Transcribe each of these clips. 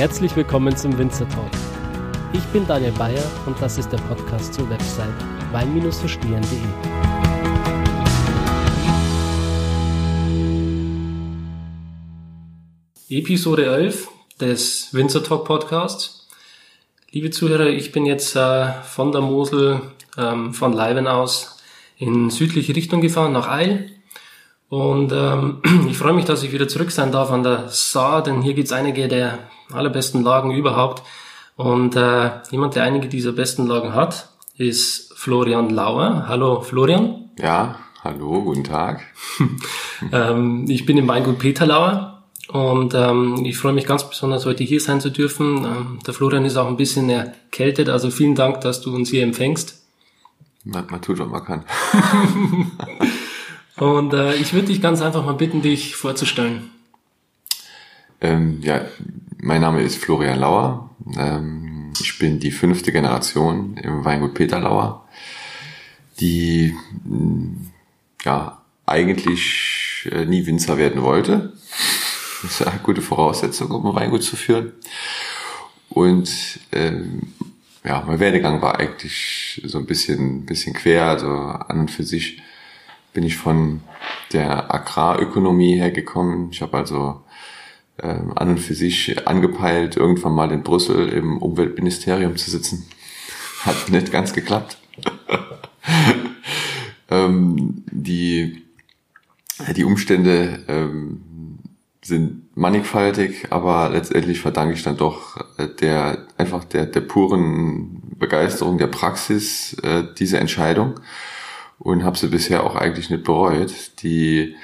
Herzlich willkommen zum Winzer Talk. Ich bin Daniel Bayer und das ist der Podcast zur Website wein-verstehen.de. Episode 11 des Winzer Talk Podcasts. Liebe Zuhörer, ich bin jetzt äh, von der Mosel, ähm, von Leiben aus in südliche Richtung gefahren, nach Eil. Und ähm, ich freue mich, dass ich wieder zurück sein darf an der Saar, denn hier gibt's einige der allerbesten Lagen überhaupt. Und äh, jemand, der einige dieser besten Lagen hat, ist Florian Lauer. Hallo Florian. Ja, hallo, guten Tag. ähm, ich bin im Weingut Peter Lauer und ähm, ich freue mich ganz besonders, heute hier sein zu dürfen. Ähm, der Florian ist auch ein bisschen erkältet, also vielen Dank, dass du uns hier empfängst. Man, man tut, was man kann. und äh, ich würde dich ganz einfach mal bitten, dich vorzustellen. Ähm, ja, mein Name ist Florian Lauer. Ähm, ich bin die fünfte Generation im Weingut Peter Lauer, die mm, ja eigentlich äh, nie Winzer werden wollte. Das ist eine gute Voraussetzung, um ein Weingut zu führen. Und ähm, ja, mein Werdegang war eigentlich so ein bisschen, bisschen quer. Also an und für sich bin ich von der Agrarökonomie hergekommen. Ich habe also ähm, an und für sich angepeilt, irgendwann mal in Brüssel im Umweltministerium zu sitzen. Hat nicht ganz geklappt. ähm, die, die Umstände ähm, sind mannigfaltig, aber letztendlich verdanke ich dann doch äh, der einfach der, der puren Begeisterung der Praxis äh, diese Entscheidung und habe sie bisher auch eigentlich nicht bereut. Die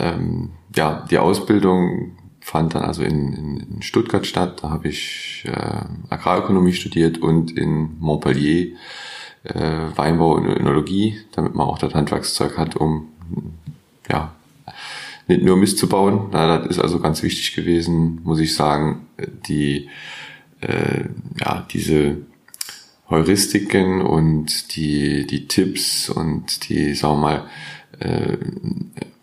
ähm, ja die Ausbildung fand dann also in, in, in Stuttgart statt. Da habe ich äh, Agrarökonomie studiert und in Montpellier äh, Weinbau und Önologie, damit man auch das Handwerkszeug hat, um ja nicht nur Mist zu bauen. Na, das ist also ganz wichtig gewesen, muss ich sagen. Die äh, ja diese Heuristiken und die die Tipps und die sagen wir mal äh,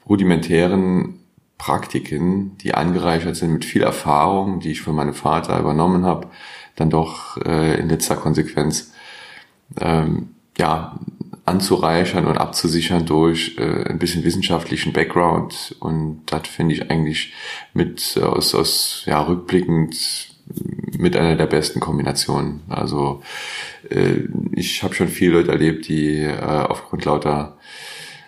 rudimentären Praktiken, die angereichert sind mit viel Erfahrung, die ich von meinem Vater übernommen habe, dann doch äh, in letzter Konsequenz ähm, ja anzureichern und abzusichern durch äh, ein bisschen wissenschaftlichen Background. Und das finde ich eigentlich mit äh, aus, aus ja rückblickend mit einer der besten Kombinationen. Also äh, ich habe schon viele Leute erlebt, die äh, aufgrund lauter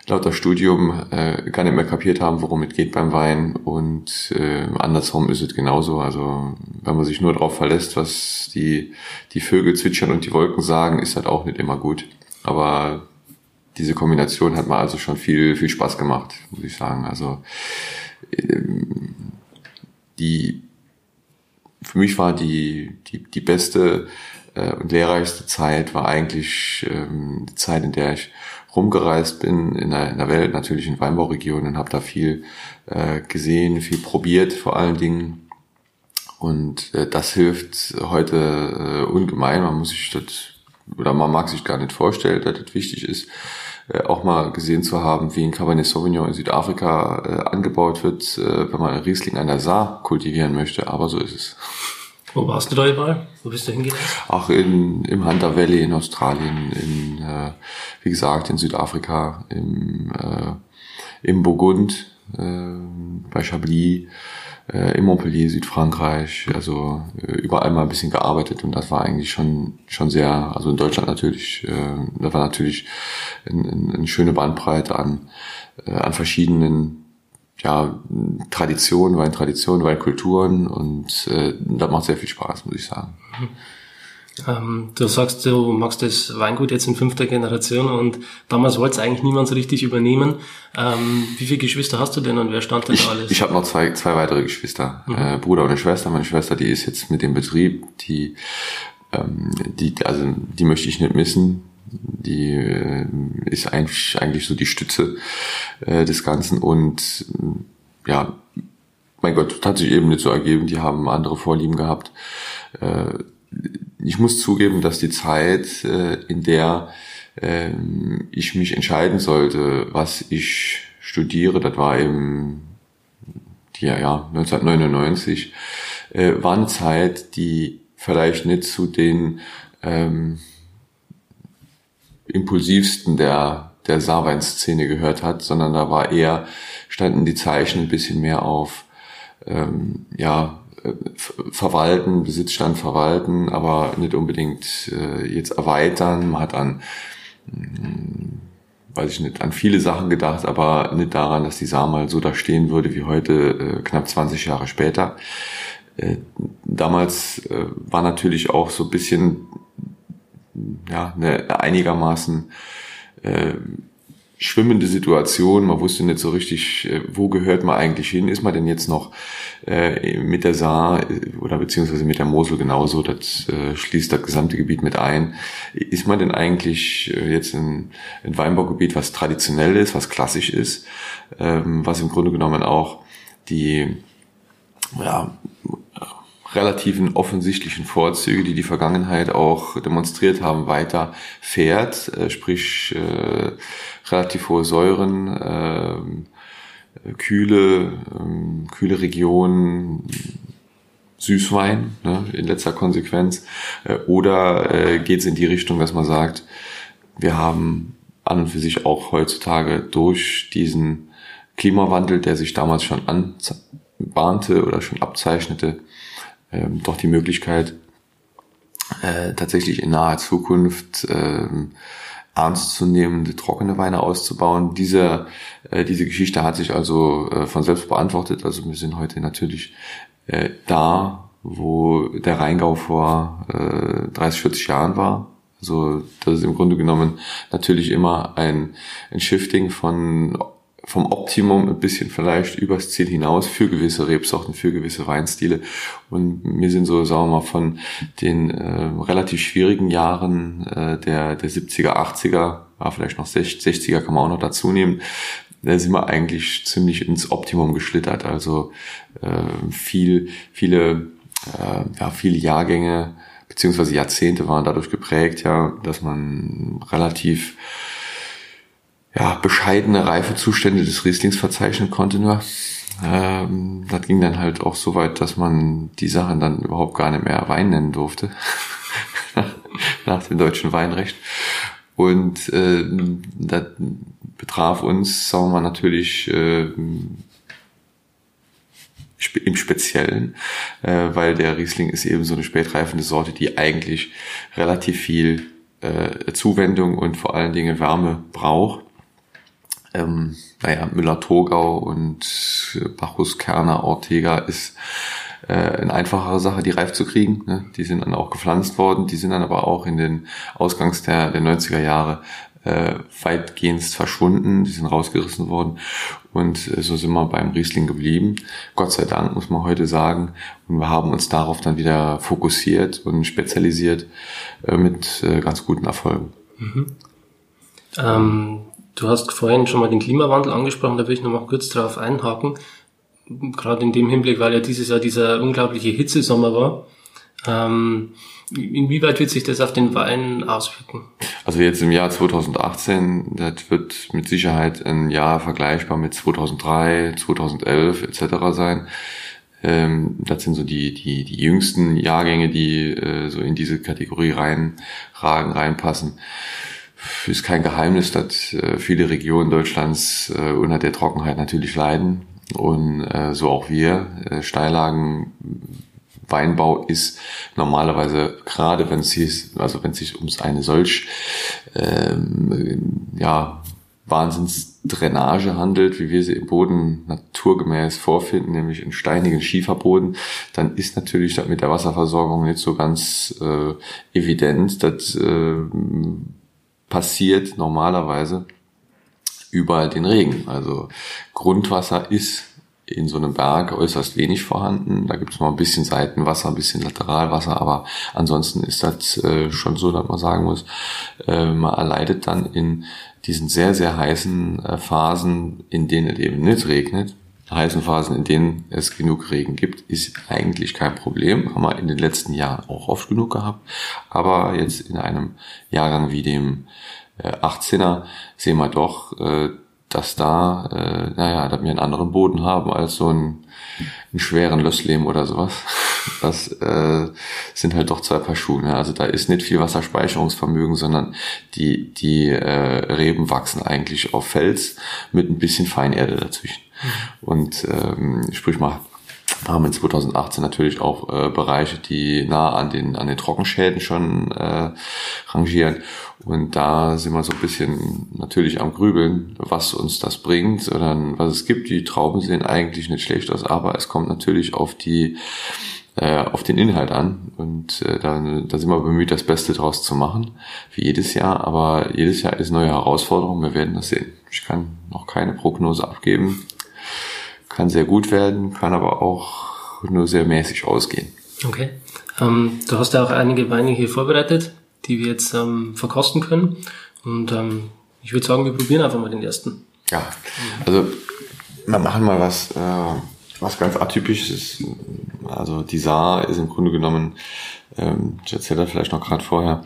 lauter Studium äh, gar nicht mehr kapiert haben, worum es geht beim Wein und äh, andersrum ist es genauso. Also wenn man sich nur darauf verlässt, was die, die Vögel zwitschern und die Wolken sagen, ist das auch nicht immer gut. Aber diese Kombination hat mir also schon viel, viel Spaß gemacht, muss ich sagen. Also ähm, die für mich war die, die, die beste äh, und lehrreichste Zeit war eigentlich ähm, die Zeit, in der ich rumgereist bin in der, in der Welt, natürlich in Weinbauregionen und habe da viel äh, gesehen, viel probiert vor allen Dingen. Und äh, das hilft heute äh, ungemein. Man muss sich das, oder man mag sich gar nicht vorstellen, dass das wichtig ist, äh, auch mal gesehen zu haben, wie ein Cabernet Sauvignon in Südafrika äh, angebaut wird, äh, wenn man Riesling an der Saar kultivieren möchte. Aber so ist es. Wo warst du da überall? Wo bist du hingereist? Auch in, im Hunter Valley in Australien, in, äh, wie gesagt, in Südafrika, im, äh, im Burgund, äh, bei Chablis, äh, in Montpellier, Südfrankreich, also äh, überall mal ein bisschen gearbeitet und das war eigentlich schon schon sehr, also in Deutschland natürlich, äh, da war natürlich eine, eine schöne Bandbreite an äh, an verschiedenen ja, Tradition, Weintradition, Weinkulturen und äh, das macht sehr viel Spaß, muss ich sagen. Ähm, du sagst, du machst das Weingut jetzt in fünfter Generation und damals wollte es eigentlich niemand so richtig übernehmen. Ähm, wie viele Geschwister hast du denn und wer stand denn ich, alles? Ich habe noch zwei, zwei weitere Geschwister, mhm. äh, Bruder und eine Schwester. Meine Schwester, die ist jetzt mit dem Betrieb, die, ähm, die, also die möchte ich nicht missen die äh, ist eigentlich, eigentlich so die Stütze äh, des Ganzen und äh, ja, mein Gott, hat sich eben nicht so ergeben, die haben andere Vorlieben gehabt. Äh, ich muss zugeben, dass die Zeit, äh, in der äh, ich mich entscheiden sollte, was ich studiere, das war eben die, ja, 1999, äh, war eine Zeit, die vielleicht nicht zu den ähm, impulsivsten der, der Saarwein-Szene gehört hat, sondern da war eher, standen die Zeichen ein bisschen mehr auf, ähm, ja, äh, verwalten, Besitzstand verwalten, aber nicht unbedingt äh, jetzt erweitern. Man hat an, hm, weiß ich nicht, an viele Sachen gedacht, aber nicht daran, dass die Saar mal so da stehen würde wie heute, äh, knapp 20 Jahre später. Äh, damals äh, war natürlich auch so ein bisschen ja, eine einigermaßen äh, schwimmende Situation. Man wusste nicht so richtig, äh, wo gehört man eigentlich hin. Ist man denn jetzt noch äh, mit der Saar äh, oder beziehungsweise mit der Mosel genauso? Das äh, schließt das gesamte Gebiet mit ein. Ist man denn eigentlich äh, jetzt in ein Weinbaugebiet, was traditionell ist, was klassisch ist, ähm, was im Grunde genommen auch die ja, relativen offensichtlichen Vorzüge, die die Vergangenheit auch demonstriert haben, weiter fährt, äh, sprich äh, relativ hohe Säuren, äh, kühle, äh, kühle Regionen, Süßwein ne, in letzter Konsequenz, äh, oder äh, geht es in die Richtung, dass man sagt, wir haben an und für sich auch heutzutage durch diesen Klimawandel, der sich damals schon anbahnte oder schon abzeichnete, ähm, doch die Möglichkeit, äh, tatsächlich in naher Zukunft ähm, ernstzunehmende trockene Weine auszubauen. Diese, äh, diese Geschichte hat sich also äh, von selbst beantwortet. Also wir sind heute natürlich äh, da, wo der Rheingau vor äh, 30, 40 Jahren war. Also das ist im Grunde genommen natürlich immer ein, ein Shifting von vom Optimum ein bisschen vielleicht übers Ziel hinaus für gewisse Rebsorten, für gewisse Weinstile. Und wir sind so, sagen wir mal, von den äh, relativ schwierigen Jahren äh, der, der 70er, 80er, ja, vielleicht noch 60er kann man auch noch dazu nehmen, da sind wir eigentlich ziemlich ins Optimum geschlittert. Also äh, viel, viele, äh, ja, viele Jahrgänge beziehungsweise Jahrzehnte waren dadurch geprägt, ja, dass man relativ ja, bescheidene Reifezustände des Rieslings verzeichnen konnte nur. Ähm, das ging dann halt auch so weit, dass man die Sachen dann überhaupt gar nicht mehr Wein nennen durfte. Nach dem deutschen Weinrecht. Und äh, das betraf uns, sagen wir mal, natürlich äh, im Speziellen, äh, weil der Riesling ist eben so eine spätreifende Sorte, die eigentlich relativ viel äh, Zuwendung und vor allen Dingen Wärme braucht ähm, naja, Müller-Thogau und Bacchus, Kerner, Ortega ist äh, eine einfachere Sache, die reif zu kriegen. Ne? Die sind dann auch gepflanzt worden, die sind dann aber auch in den Ausgangs der, der 90er Jahre äh, weitgehend verschwunden, die sind rausgerissen worden und äh, so sind wir beim Riesling geblieben. Gott sei Dank muss man heute sagen und wir haben uns darauf dann wieder fokussiert und spezialisiert äh, mit äh, ganz guten Erfolgen. Mhm. Ähm, Du hast vorhin schon mal den Klimawandel angesprochen, da will ich noch mal kurz drauf einhaken. Gerade in dem Hinblick, weil ja dieses Jahr dieser unglaubliche Hitzesommer war. Ähm, inwieweit wird sich das auf den Wein auswirken? Also jetzt im Jahr 2018, das wird mit Sicherheit ein Jahr vergleichbar mit 2003, 2011 etc. sein. Ähm, das sind so die, die, die jüngsten Jahrgänge, die äh, so in diese Kategorie reinragen, reinpassen ist kein Geheimnis, dass äh, viele Regionen Deutschlands äh, unter der Trockenheit natürlich leiden und äh, so auch wir. Steillagen Weinbau ist normalerweise gerade wenn es sich, also wenn es sich um eine solch ähm, ja Wahnsinnsdrainage handelt, wie wir sie im Boden naturgemäß vorfinden, nämlich in steinigen Schieferboden, dann ist natürlich das mit der Wasserversorgung nicht so ganz äh, evident. dass äh, passiert normalerweise über den Regen. Also Grundwasser ist in so einem Berg äußerst wenig vorhanden. Da gibt es mal ein bisschen Seitenwasser, ein bisschen Lateralwasser, aber ansonsten ist das äh, schon so, dass man sagen muss, äh, man erleidet dann in diesen sehr, sehr heißen äh, Phasen, in denen es eben nicht regnet, heißen Phasen, in denen es genug Regen gibt, ist eigentlich kein Problem. Haben wir in den letzten Jahren auch oft genug gehabt. Aber jetzt in einem Jahrgang wie dem 18er äh, sehen wir doch, äh, dass da, äh, naja, dass wir einen anderen Boden haben als so einen, einen schweren Lössleben oder sowas. Das äh, sind halt doch zwei Paar Schuhe. Ne? Also da ist nicht viel Wasserspeicherungsvermögen, sondern die, die äh, Reben wachsen eigentlich auf Fels mit ein bisschen Feinerde dazwischen. Mhm. Und ähm, sprich mal, haben in 2018 natürlich auch äh, Bereiche, die nah an den, an den Trockenschäden schon äh, rangieren. Und da sind wir so ein bisschen natürlich am Grübeln, was uns das bringt oder was es gibt. Die Trauben sehen eigentlich nicht schlecht aus, aber es kommt natürlich auf die äh, auf den Inhalt an und äh, da, da sind wir bemüht, das Beste draus zu machen, wie jedes Jahr, aber jedes Jahr ist neue Herausforderung, wir werden das sehen. Ich kann noch keine Prognose abgeben, kann sehr gut werden, kann aber auch nur sehr mäßig ausgehen. Okay. Ähm, du hast ja auch einige Weine hier vorbereitet, die wir jetzt ähm, verkosten können. Und ähm, ich würde sagen, wir probieren einfach mal den ersten. Ja, also wir machen mal was, äh, was ganz atypisches. Also die Saar ist im Grunde genommen, ähm, ich erzähle das vielleicht noch gerade vorher,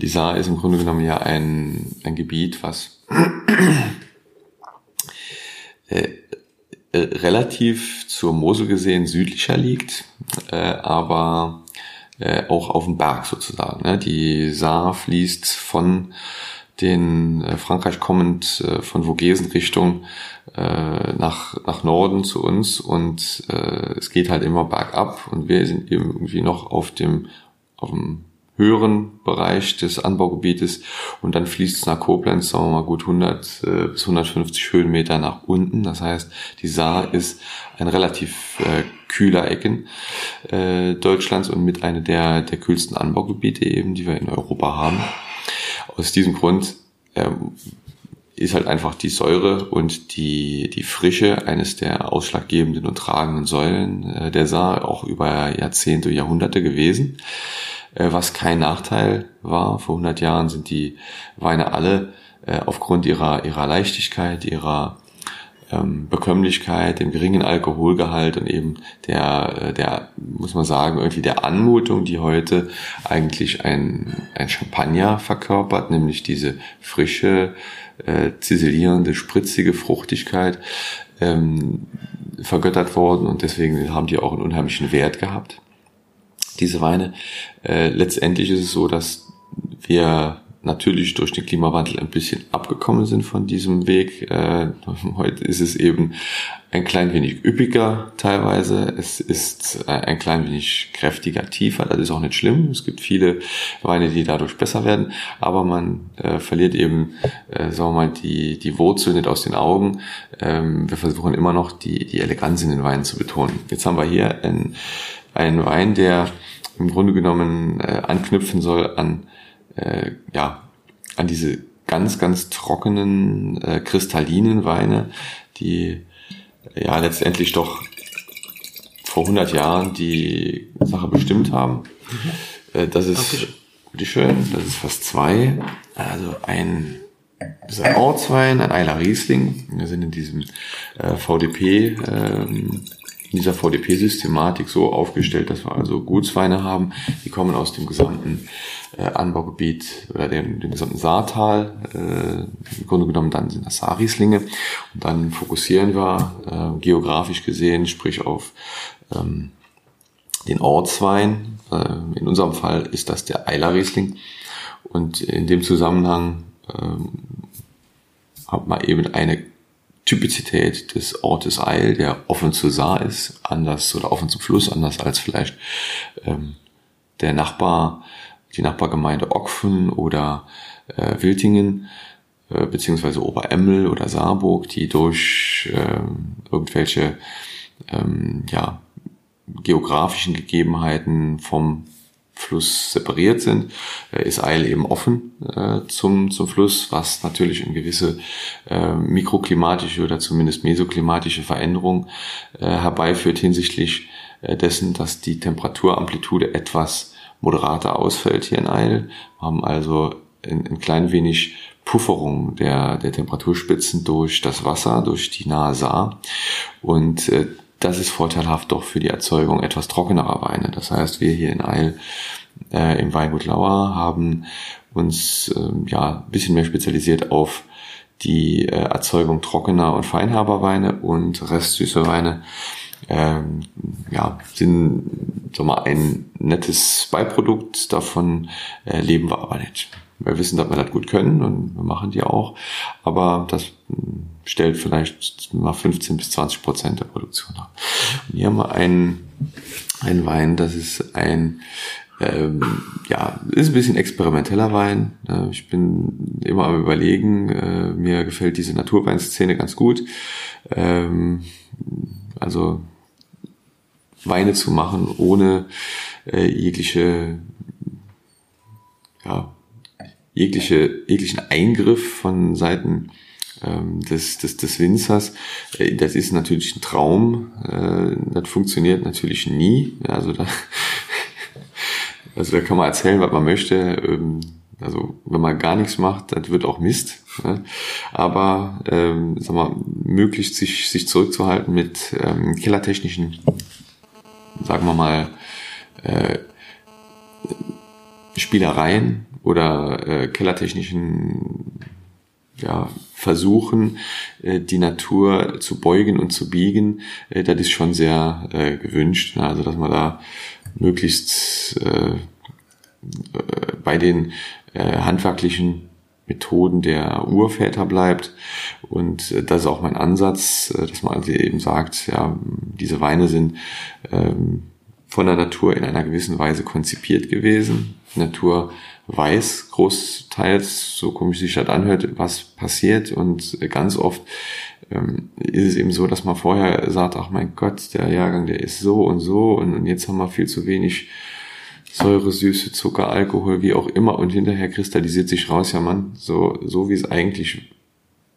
die Saar ist im Grunde genommen ja ein, ein Gebiet, was äh, äh, relativ zur Mosel gesehen südlicher liegt, äh, aber äh, auch auf dem Berg sozusagen. Ne? Die Saar fließt von den äh, Frankreich kommend äh, von Vogesen Richtung äh, nach, nach Norden zu uns und äh, es geht halt immer bergab und wir sind eben irgendwie noch auf dem, auf dem höheren Bereich des Anbaugebietes und dann fließt es nach Koblenz, sagen wir mal gut 100 äh, bis 150 Höhenmeter nach unten. Das heißt, die Saar ist ein relativ äh, kühler Ecken äh, Deutschlands und mit einer der, der kühlsten Anbaugebiete eben, die wir in Europa haben. Aus diesem Grund ähm, ist halt einfach die Säure und die, die Frische eines der ausschlaggebenden und tragenden Säulen äh, der Saar auch über Jahrzehnte, Jahrhunderte gewesen. Äh, was kein Nachteil war. Vor 100 Jahren sind die Weine alle äh, aufgrund ihrer, ihrer Leichtigkeit, ihrer ähm, Bekömmlichkeit, dem geringen Alkoholgehalt und eben der, äh, der, muss man sagen, irgendwie der Anmutung, die heute eigentlich ein, ein Champagner verkörpert, nämlich diese frische, äh, ziselierende, spritzige Fruchtigkeit, ähm, vergöttert worden und deswegen haben die auch einen unheimlichen Wert gehabt diese Weine. Äh, letztendlich ist es so, dass wir natürlich durch den Klimawandel ein bisschen abgekommen sind von diesem Weg. Äh, heute ist es eben ein klein wenig üppiger teilweise. Es ist äh, ein klein wenig kräftiger, tiefer. Das ist auch nicht schlimm. Es gibt viele Weine, die dadurch besser werden. Aber man äh, verliert eben, äh, sagen wir mal, die, die Wurzel nicht aus den Augen. Ähm, wir versuchen immer noch die, die Eleganz in den Weinen zu betonen. Jetzt haben wir hier ein ein Wein, der im Grunde genommen äh, anknüpfen soll an, äh, ja, an diese ganz, ganz trockenen, äh, kristallinen Weine, die ja letztendlich doch vor 100 Jahren die Sache bestimmt haben. Mhm. Äh, das ist, bitteschön, das ist fast zwei. Also ein das ist ein Ortswein, ein Eiler Riesling. Wir sind in diesem äh, VDP ähm, in dieser VDP-Systematik so aufgestellt, dass wir also Gutsweine haben, die kommen aus dem gesamten äh, Anbaugebiet oder dem, dem gesamten Saartal. Äh, Im Grunde genommen dann sind das Saarrieslinge. Und dann fokussieren wir äh, geografisch gesehen, sprich auf ähm, den Ortswein. Äh, in unserem Fall ist das der Eilerriesling. Und in dem Zusammenhang ähm, hat man eben eine Typizität des Ortes Eil, der offen zur Saar ist, anders oder offen zum Fluss, anders als vielleicht ähm, der Nachbar, die Nachbargemeinde Ockfen oder äh, Wiltingen, äh, beziehungsweise Oberemmel oder Saarburg, die durch äh, irgendwelche ähm, ja, geografischen Gegebenheiten vom Fluss separiert sind, äh, ist Eil eben offen äh, zum, zum Fluss, was natürlich eine gewisse äh, mikroklimatische oder zumindest mesoklimatische Veränderung herbeiführt hinsichtlich dessen, dass die Temperaturamplitude etwas moderater ausfällt hier in Eil. Wir haben also ein, ein klein wenig Pufferung der, der Temperaturspitzen durch das Wasser, durch die nahe Saar. Und das ist vorteilhaft doch für die Erzeugung etwas trockenerer Weine. Das heißt, wir hier in Eil äh, im Weingut Lauer haben uns äh, ja ein bisschen mehr spezialisiert auf die äh, Erzeugung trockener und feinherber Weine und restsüße Weine ähm, ja, sind sag mal, ein nettes Beiprodukt. Davon äh, leben wir aber nicht. Wir wissen, dass wir das gut können und wir machen die auch, aber das stellt vielleicht mal 15 bis 20 Prozent der Produktion ab. Und hier haben wir einen, einen Wein, das ist ein ähm, ja, ist ein bisschen experimenteller Wein. Ich bin immer am überlegen, äh, mir gefällt diese Naturweinszene ganz gut. Ähm, also Weine zu machen, ohne äh, jegliche, ja, jegliche, jeglichen Eingriff von Seiten ähm, des, des, des Winzers. Äh, das ist natürlich ein Traum. Äh, das funktioniert natürlich nie. Also da, also da kann man erzählen, was man möchte. Ähm, also wenn man gar nichts macht, das wird auch Mist. Aber ähm, sag mal, möglichst sich, sich zurückzuhalten mit ähm, kellertechnischen, sagen wir mal, äh, Spielereien oder äh, kellertechnischen ja, Versuchen, äh, die Natur zu beugen und zu biegen, äh, das ist schon sehr äh, gewünscht. Ne? Also dass man da möglichst bei den handwerklichen Methoden der Urväter bleibt. Und das ist auch mein Ansatz, dass man also eben sagt, ja, diese Weine sind ähm, von der Natur in einer gewissen Weise konzipiert gewesen. Die Natur weiß großteils, so komisch sich das anhört, was passiert. Und ganz oft ähm, ist es eben so, dass man vorher sagt, ach mein Gott, der Jahrgang, der ist so und so und, und jetzt haben wir viel zu wenig Säure, Süße, Zucker, Alkohol, wie auch immer und hinterher kristallisiert sich raus, ja Mann, so, so wie es eigentlich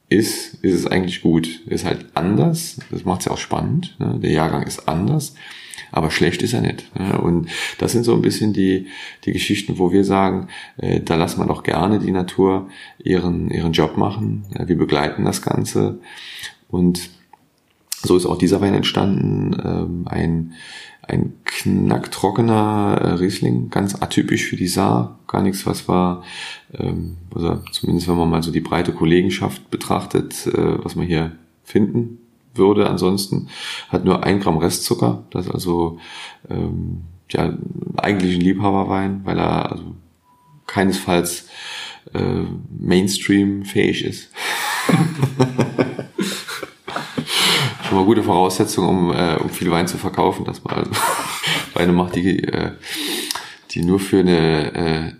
ist, ist es eigentlich gut. Ist halt anders, das macht es ja auch spannend, ne? der Jahrgang ist anders, aber schlecht ist er nicht. Ne? Und das sind so ein bisschen die, die Geschichten, wo wir sagen, äh, da lassen wir doch gerne die Natur ihren, ihren Job machen, wir begleiten das Ganze und so ist auch dieser Wein entstanden, ähm, ein ein knacktrockener äh, Riesling, ganz atypisch für die Saar, gar nichts, was war, ähm, also zumindest wenn man mal so die breite Kollegenschaft betrachtet, äh, was man hier finden würde. Ansonsten hat nur ein Gramm Restzucker, das ist also ähm, ja eigentlich ein Liebhaberwein, weil er also keinesfalls äh, Mainstream fähig ist. schon mal gute Voraussetzung, um, äh, um viel Wein zu verkaufen, dass man also Weine macht, die, äh, die nur für eine, äh,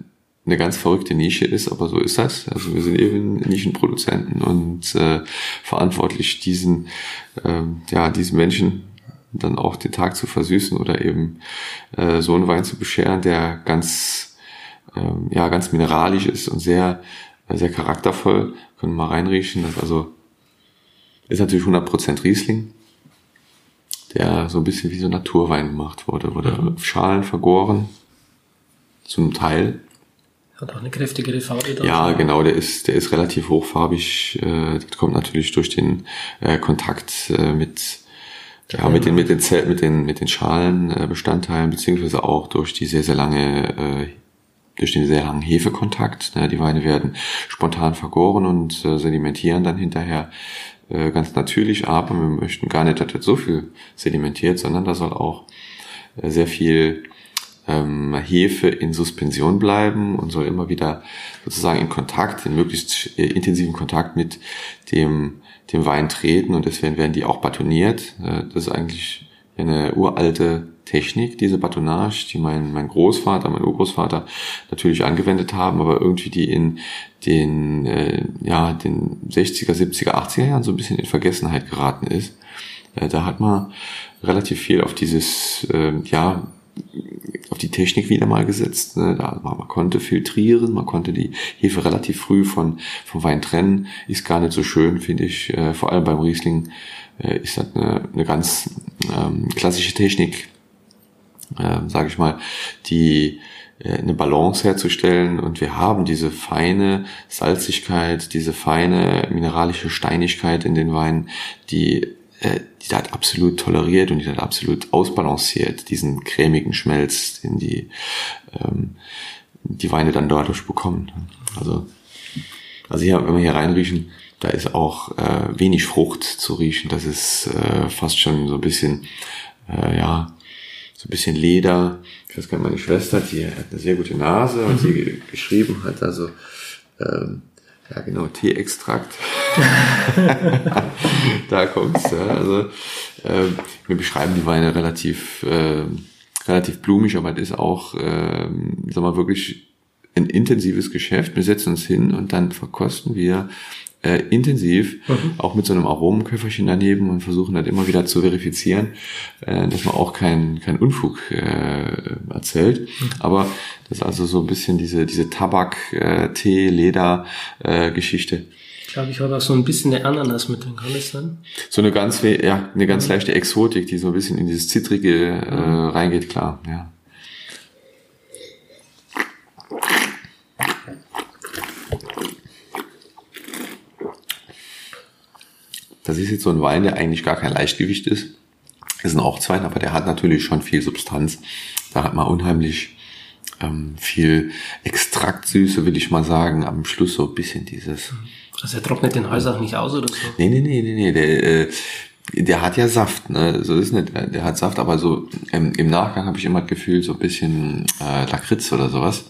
eine ganz verrückte Nische ist, aber so ist das. Also wir sind eben Nischenproduzenten und äh, verantwortlich, diesen, äh, ja, diesen Menschen dann auch den Tag zu versüßen oder eben äh, so einen Wein zu bescheren, der ganz, äh, ja, ganz mineralisch ist und sehr, sehr charaktervoll. Können wir mal reinriechen, dass also ist natürlich 100% Riesling, der so ein bisschen wie so Naturwein gemacht wurde. Wurde mhm. Schalen vergoren, zum Teil. Hat auch eine kräftigere Farbe. Da ja, genau, der ist, der ist relativ hochfarbig. Äh, das kommt natürlich durch den äh, Kontakt äh, mit, ja, mit den, mit den, Zell, mit den, mit den Schalenbestandteilen, beziehungsweise auch durch die sehr, sehr lange, durch den sehr langen Hefekontakt. Ne? Die Weine werden spontan vergoren und sedimentieren dann hinterher ganz natürlich, aber wir möchten gar nicht, dass das so viel sedimentiert, sondern da soll auch sehr viel ähm, Hefe in Suspension bleiben und soll immer wieder sozusagen in Kontakt, in möglichst äh, intensiven Kontakt mit dem, dem Wein treten und deswegen werden die auch batoniert. Äh, das ist eigentlich eine uralte Technik, diese Batonage, die mein, mein Großvater, mein Urgroßvater natürlich angewendet haben, aber irgendwie die in den, äh, ja, den 60er, 70er, 80er Jahren so ein bisschen in Vergessenheit geraten ist. Äh, da hat man relativ viel auf dieses, äh, ja, auf die Technik wieder mal gesetzt. Ne? Da, man konnte filtrieren, man konnte die Hefe relativ früh von, vom Wein trennen. Ist gar nicht so schön, finde ich. Äh, vor allem beim Riesling äh, ist das eine, eine ganz ähm, klassische Technik, äh, sage ich mal, die äh, eine Balance herzustellen und wir haben diese feine Salzigkeit, diese feine mineralische Steinigkeit in den Weinen, die äh, die da absolut toleriert und die da absolut ausbalanciert, diesen cremigen Schmelz, den die ähm, die Weine dann dadurch bekommen. Also also hier, wenn wir hier reinriechen, da ist auch äh, wenig Frucht zu riechen. Das ist äh, fast schon so ein bisschen, äh, ja, so ein bisschen Leder. Ich weiß gar nicht, meine Schwester, die hat eine sehr gute Nase und sie mhm. geschrieben hat, also ähm, ja genau, Teeextrakt. da kommt's. Ja. Also äh, wir beschreiben die Weine relativ äh, relativ blumig, aber das ist auch, äh, sag mal, wirklich ein intensives Geschäft. Wir setzen uns hin und dann verkosten wir äh, intensiv, mhm. auch mit so einem Aromenköfferchen daneben und versuchen halt immer wieder zu verifizieren, äh, dass man auch kein, kein Unfug äh, erzählt. Mhm. Aber das ist also so ein bisschen diese, diese Tabak, äh, Tee, Leder äh, Geschichte. Ich glaube, ich habe auch so ein bisschen eine Ananas mit drin, kann das sein? So eine ganz, ja, eine ganz mhm. leichte Exotik, die so ein bisschen in dieses Zitrige äh, mhm. reingeht, klar, ja. Das ist jetzt so ein Wein, der eigentlich gar kein Leichtgewicht ist. Ist ein Ortswein, aber der hat natürlich schon viel Substanz. Da hat man unheimlich ähm, viel Extraktsüße, will ich mal sagen. Am Schluss so ein bisschen dieses. Also er trocknet den Hals auch nicht aus oder so? Nee, nee, nee, nee, nee. Der, äh, der hat ja Saft, ne? So ist nicht, der hat Saft, aber so ähm, im Nachgang habe ich immer das Gefühl, so ein bisschen äh, Lakritz oder sowas.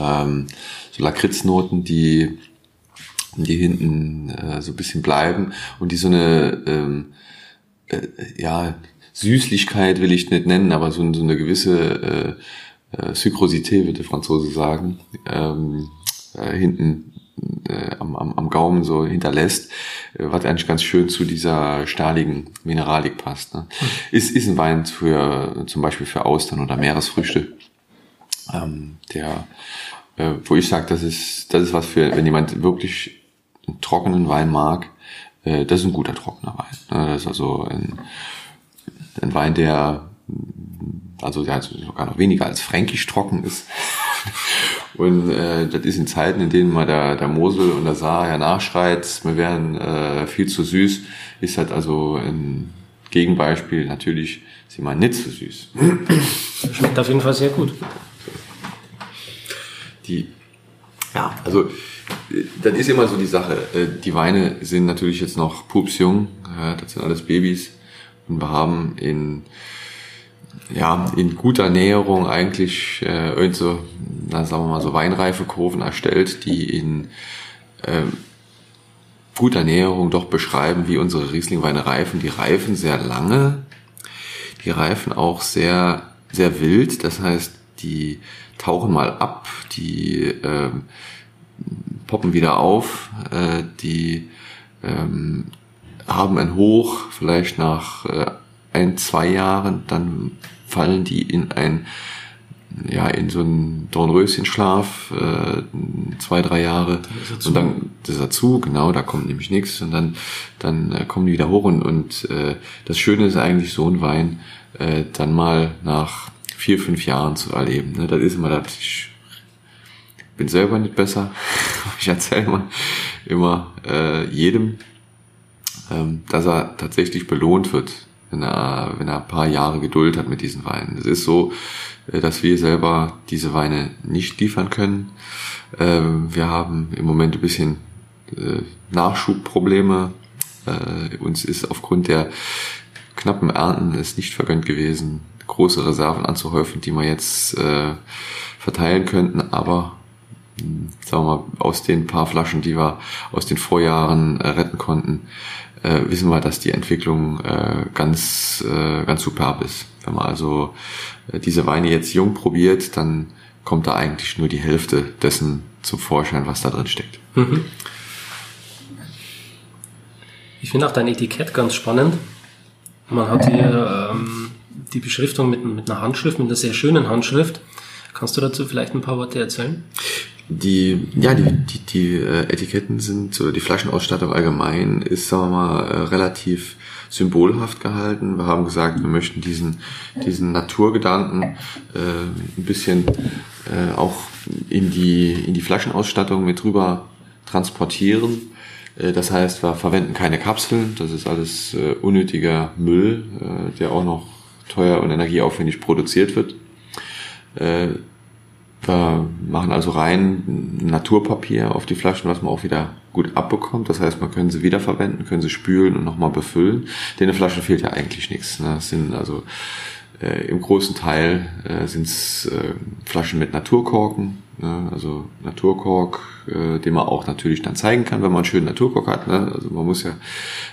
Ähm, so Lakritznoten, die die hinten äh, so ein bisschen bleiben und die so eine ähm, äh, ja Süßlichkeit will ich nicht nennen, aber so, so eine gewisse äh, äh, Sukrosität, würde der Franzose sagen, ähm, äh, hinten äh, am, am, am Gaumen so hinterlässt, äh, was eigentlich ganz schön zu dieser stahligen Mineralik passt. Ne? Mhm. Ist, ist ein Wein für zum Beispiel für Austern oder Meeresfrüchte, ähm, der äh, wo ich sage, das ist das ist was für, wenn jemand wirklich einen trockenen Wein mag, äh, das ist ein guter trockener Wein. Ne? Das ist also ein, ein Wein, der also der sogar noch weniger als fränkisch trocken ist. Und äh, das ist in Zeiten, in denen mal der, der Mosel und der Saar ja nachschreit, wir wären äh, viel zu süß, ist halt also ein Gegenbeispiel. Natürlich sind wir nicht zu süß. Schmeckt auf jeden Fall sehr gut. Die, ja, also das ist immer so die Sache. Äh, die Weine sind natürlich jetzt noch pupsjung, das sind alles Babys. Und wir haben in, ja, in guter Näherung eigentlich äh, so, na, sagen wir mal so weinreife erstellt, die in äh, guter Näherung doch beschreiben, wie unsere Rieslingweine reifen. Die reifen sehr lange, die reifen auch sehr, sehr wild. Das heißt, die tauchen mal ab, die äh, poppen wieder auf, äh, die ähm, haben ein Hoch, vielleicht nach äh, ein, zwei Jahren, dann fallen die in ein, ja, in so einen Dornröschenschlaf, äh, zwei, drei Jahre. Und dann das ist dazu, genau, da kommt nämlich nichts und dann, dann äh, kommen die wieder hoch und, und äh, das Schöne ist eigentlich so ein Wein, äh, dann mal nach vier, fünf Jahren zu erleben. Ne? Das ist immer das, bin selber nicht besser. Ich erzähle immer, immer äh, jedem, ähm, dass er tatsächlich belohnt wird, wenn er, wenn er ein paar Jahre Geduld hat mit diesen Weinen. Es ist so, äh, dass wir selber diese Weine nicht liefern können. Ähm, wir haben im Moment ein bisschen äh, Nachschubprobleme. Äh, uns ist aufgrund der knappen Ernten es nicht vergönnt gewesen, große Reserven anzuhäufen, die wir jetzt äh, verteilen könnten. Aber sagen wir mal, aus den paar Flaschen, die wir aus den Vorjahren äh, retten konnten, äh, wissen wir, dass die Entwicklung äh, ganz, äh, ganz superb ist. Wenn man also äh, diese Weine jetzt jung probiert, dann kommt da eigentlich nur die Hälfte dessen zum Vorschein, was da drin steckt. Mhm. Ich finde auch dein Etikett ganz spannend. Man hat hier ähm, die Beschriftung mit, mit einer Handschrift, mit einer sehr schönen Handschrift. Kannst du dazu vielleicht ein paar Worte erzählen? Die, ja, die, die, die äh, Etiketten sind, oder die Flaschenausstattung allgemein ist, sagen wir mal, äh, relativ symbolhaft gehalten. Wir haben gesagt, wir möchten diesen, diesen Naturgedanken äh, ein bisschen äh, auch in die, in die Flaschenausstattung mit rüber transportieren. Äh, das heißt, wir verwenden keine Kapseln, das ist alles äh, unnötiger Müll, äh, der auch noch teuer und energieaufwendig produziert wird. Äh, wir machen also rein Naturpapier auf die Flaschen, was man auch wieder gut abbekommt. Das heißt, man können sie wiederverwenden, können sie spülen und nochmal befüllen. Den Flaschen fehlt ja eigentlich nichts. Ne? Das sind also äh, im großen Teil äh, sind es äh, Flaschen mit Naturkorken, ne? also Naturkork, äh, den man auch natürlich dann zeigen kann, wenn man einen schönen Naturkork hat. Ne? Also man muss ja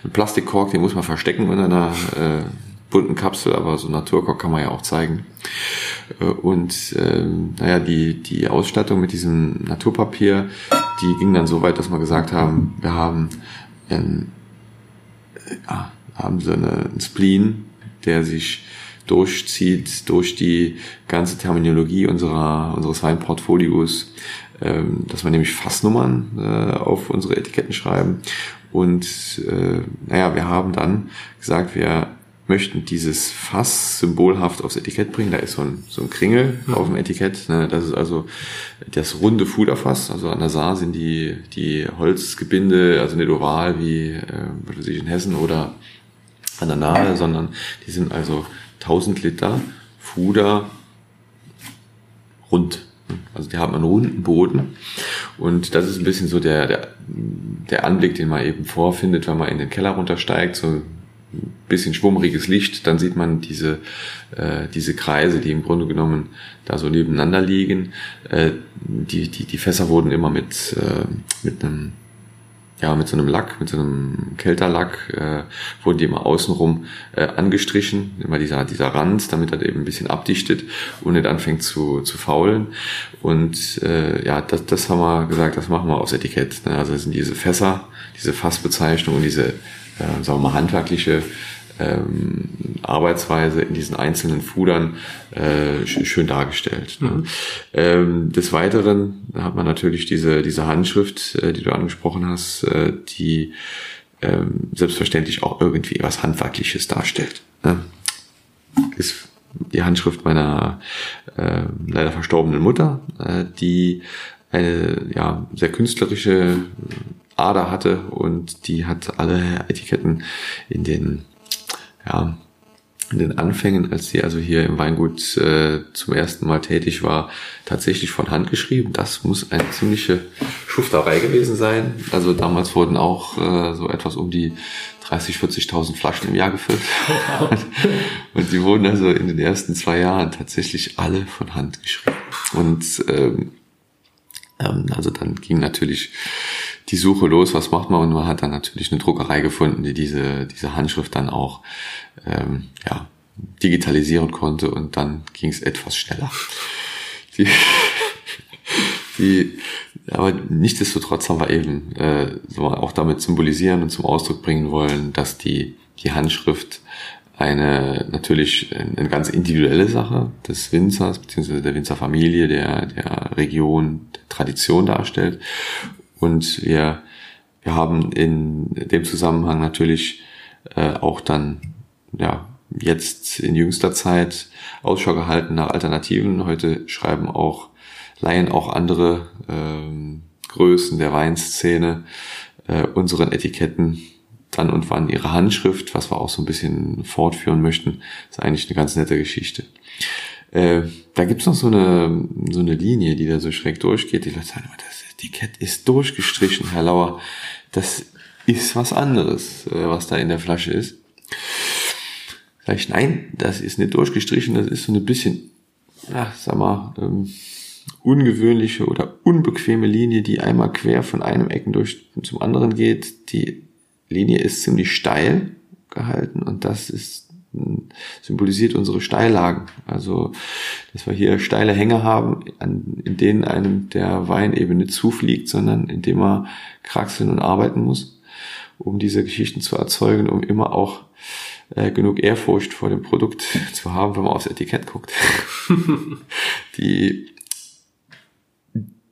einen Plastikkork, den muss man verstecken in einer äh, bunten Kapsel, aber so Naturkork kann man ja auch zeigen. Äh, und ähm, naja, die, die Ausstattung mit diesem Naturpapier, die ging dann so weit, dass wir gesagt haben, wir haben, ähm, ja, haben so eine, einen Spleen, der sich durchzieht durch die ganze Terminologie unserer, unseres Weinportfolios, ähm, dass wir nämlich Fassnummern äh, auf unsere Etiketten schreiben. Und äh, naja, wir haben dann gesagt, wir möchten dieses Fass symbolhaft aufs Etikett bringen. Da ist so ein, so ein Kringel mhm. auf dem Etikett. Ne? Das ist also das runde Fuderfass. Also an der Saar sind die, die Holzgebinde, also nicht oval wie äh, was ich, in Hessen oder an der Nahe, sondern die sind also 1000 Liter Fuder rund. Also die haben einen runden Boden. Und das ist ein bisschen so der, der, der Anblick, den man eben vorfindet, wenn man in den Keller runtersteigt. So bisschen schwummriges Licht, dann sieht man diese, äh, diese Kreise, die im Grunde genommen da so nebeneinander liegen. Äh, die, die, die Fässer wurden immer mit, äh, mit einem ja, mit so einem Lack, mit so einem Kälterlack, äh, wurden die immer außenrum äh, angestrichen, immer dieser, dieser Rand, damit er eben ein bisschen abdichtet und nicht anfängt zu, zu faulen. Und äh, ja, das, das haben wir gesagt, das machen wir aufs Etikett. Ne? Also das sind diese Fässer, diese Fassbezeichnung und diese, äh, sagen wir mal, handwerkliche ähm, Arbeitsweise in diesen einzelnen Fudern äh, schön dargestellt. Ne? Mhm. Ähm, des Weiteren hat man natürlich diese, diese Handschrift, äh, die du angesprochen hast, äh, die ähm, selbstverständlich auch irgendwie was Handwerkliches darstellt. Ne? Ist die Handschrift meiner äh, leider verstorbenen Mutter, äh, die eine ja, sehr künstlerische Ader hatte und die hat alle Etiketten in den ja, in den Anfängen, als sie also hier im Weingut äh, zum ersten Mal tätig war, tatsächlich von Hand geschrieben. Das muss eine ziemliche Schufterei gewesen sein. Also damals wurden auch äh, so etwas um die 30, 40.000 Flaschen im Jahr gefüllt. und die wurden also in den ersten zwei Jahren tatsächlich alle von Hand geschrieben. Und ähm, ähm, also dann ging natürlich die Suche los, was macht man? Und man hat dann natürlich eine Druckerei gefunden, die diese, diese Handschrift dann auch ähm, ja, digitalisieren konnte und dann ging es etwas schneller. Die, die, aber nichtsdestotrotz haben wir eben äh, auch damit symbolisieren und zum Ausdruck bringen wollen, dass die, die Handschrift eine natürlich eine ganz individuelle Sache des Winzers beziehungsweise der Winzerfamilie, der der Region, der Tradition darstellt und wir, wir haben in dem Zusammenhang natürlich äh, auch dann, ja, jetzt in jüngster Zeit Ausschau gehalten nach Alternativen. Heute schreiben auch, leihen auch andere ähm, Größen der Weinszene äh, unseren Etiketten dann und wann ihre Handschrift, was wir auch so ein bisschen fortführen möchten, ist eigentlich eine ganz nette Geschichte. Äh, da gibt's noch so eine, so eine Linie, die da so schräg durchgeht. Die Leute sagen, das Etikett ist durchgestrichen, Herr Lauer. Das ist was anderes, äh, was da in der Flasche ist. Sag ich, nein, das ist nicht durchgestrichen, das ist so ein bisschen, ja, sag mal, ähm, ungewöhnliche oder unbequeme Linie, die einmal quer von einem Ecken durch zum anderen geht. Die Linie ist ziemlich steil gehalten und das ist symbolisiert unsere Steillagen. Also, dass wir hier steile Hänge haben, an, in denen einem der Wein eben nicht zufliegt, sondern in dem er kraxeln und arbeiten muss, um diese Geschichten zu erzeugen, um immer auch äh, genug Ehrfurcht vor dem Produkt zu haben, wenn man aufs Etikett guckt. die,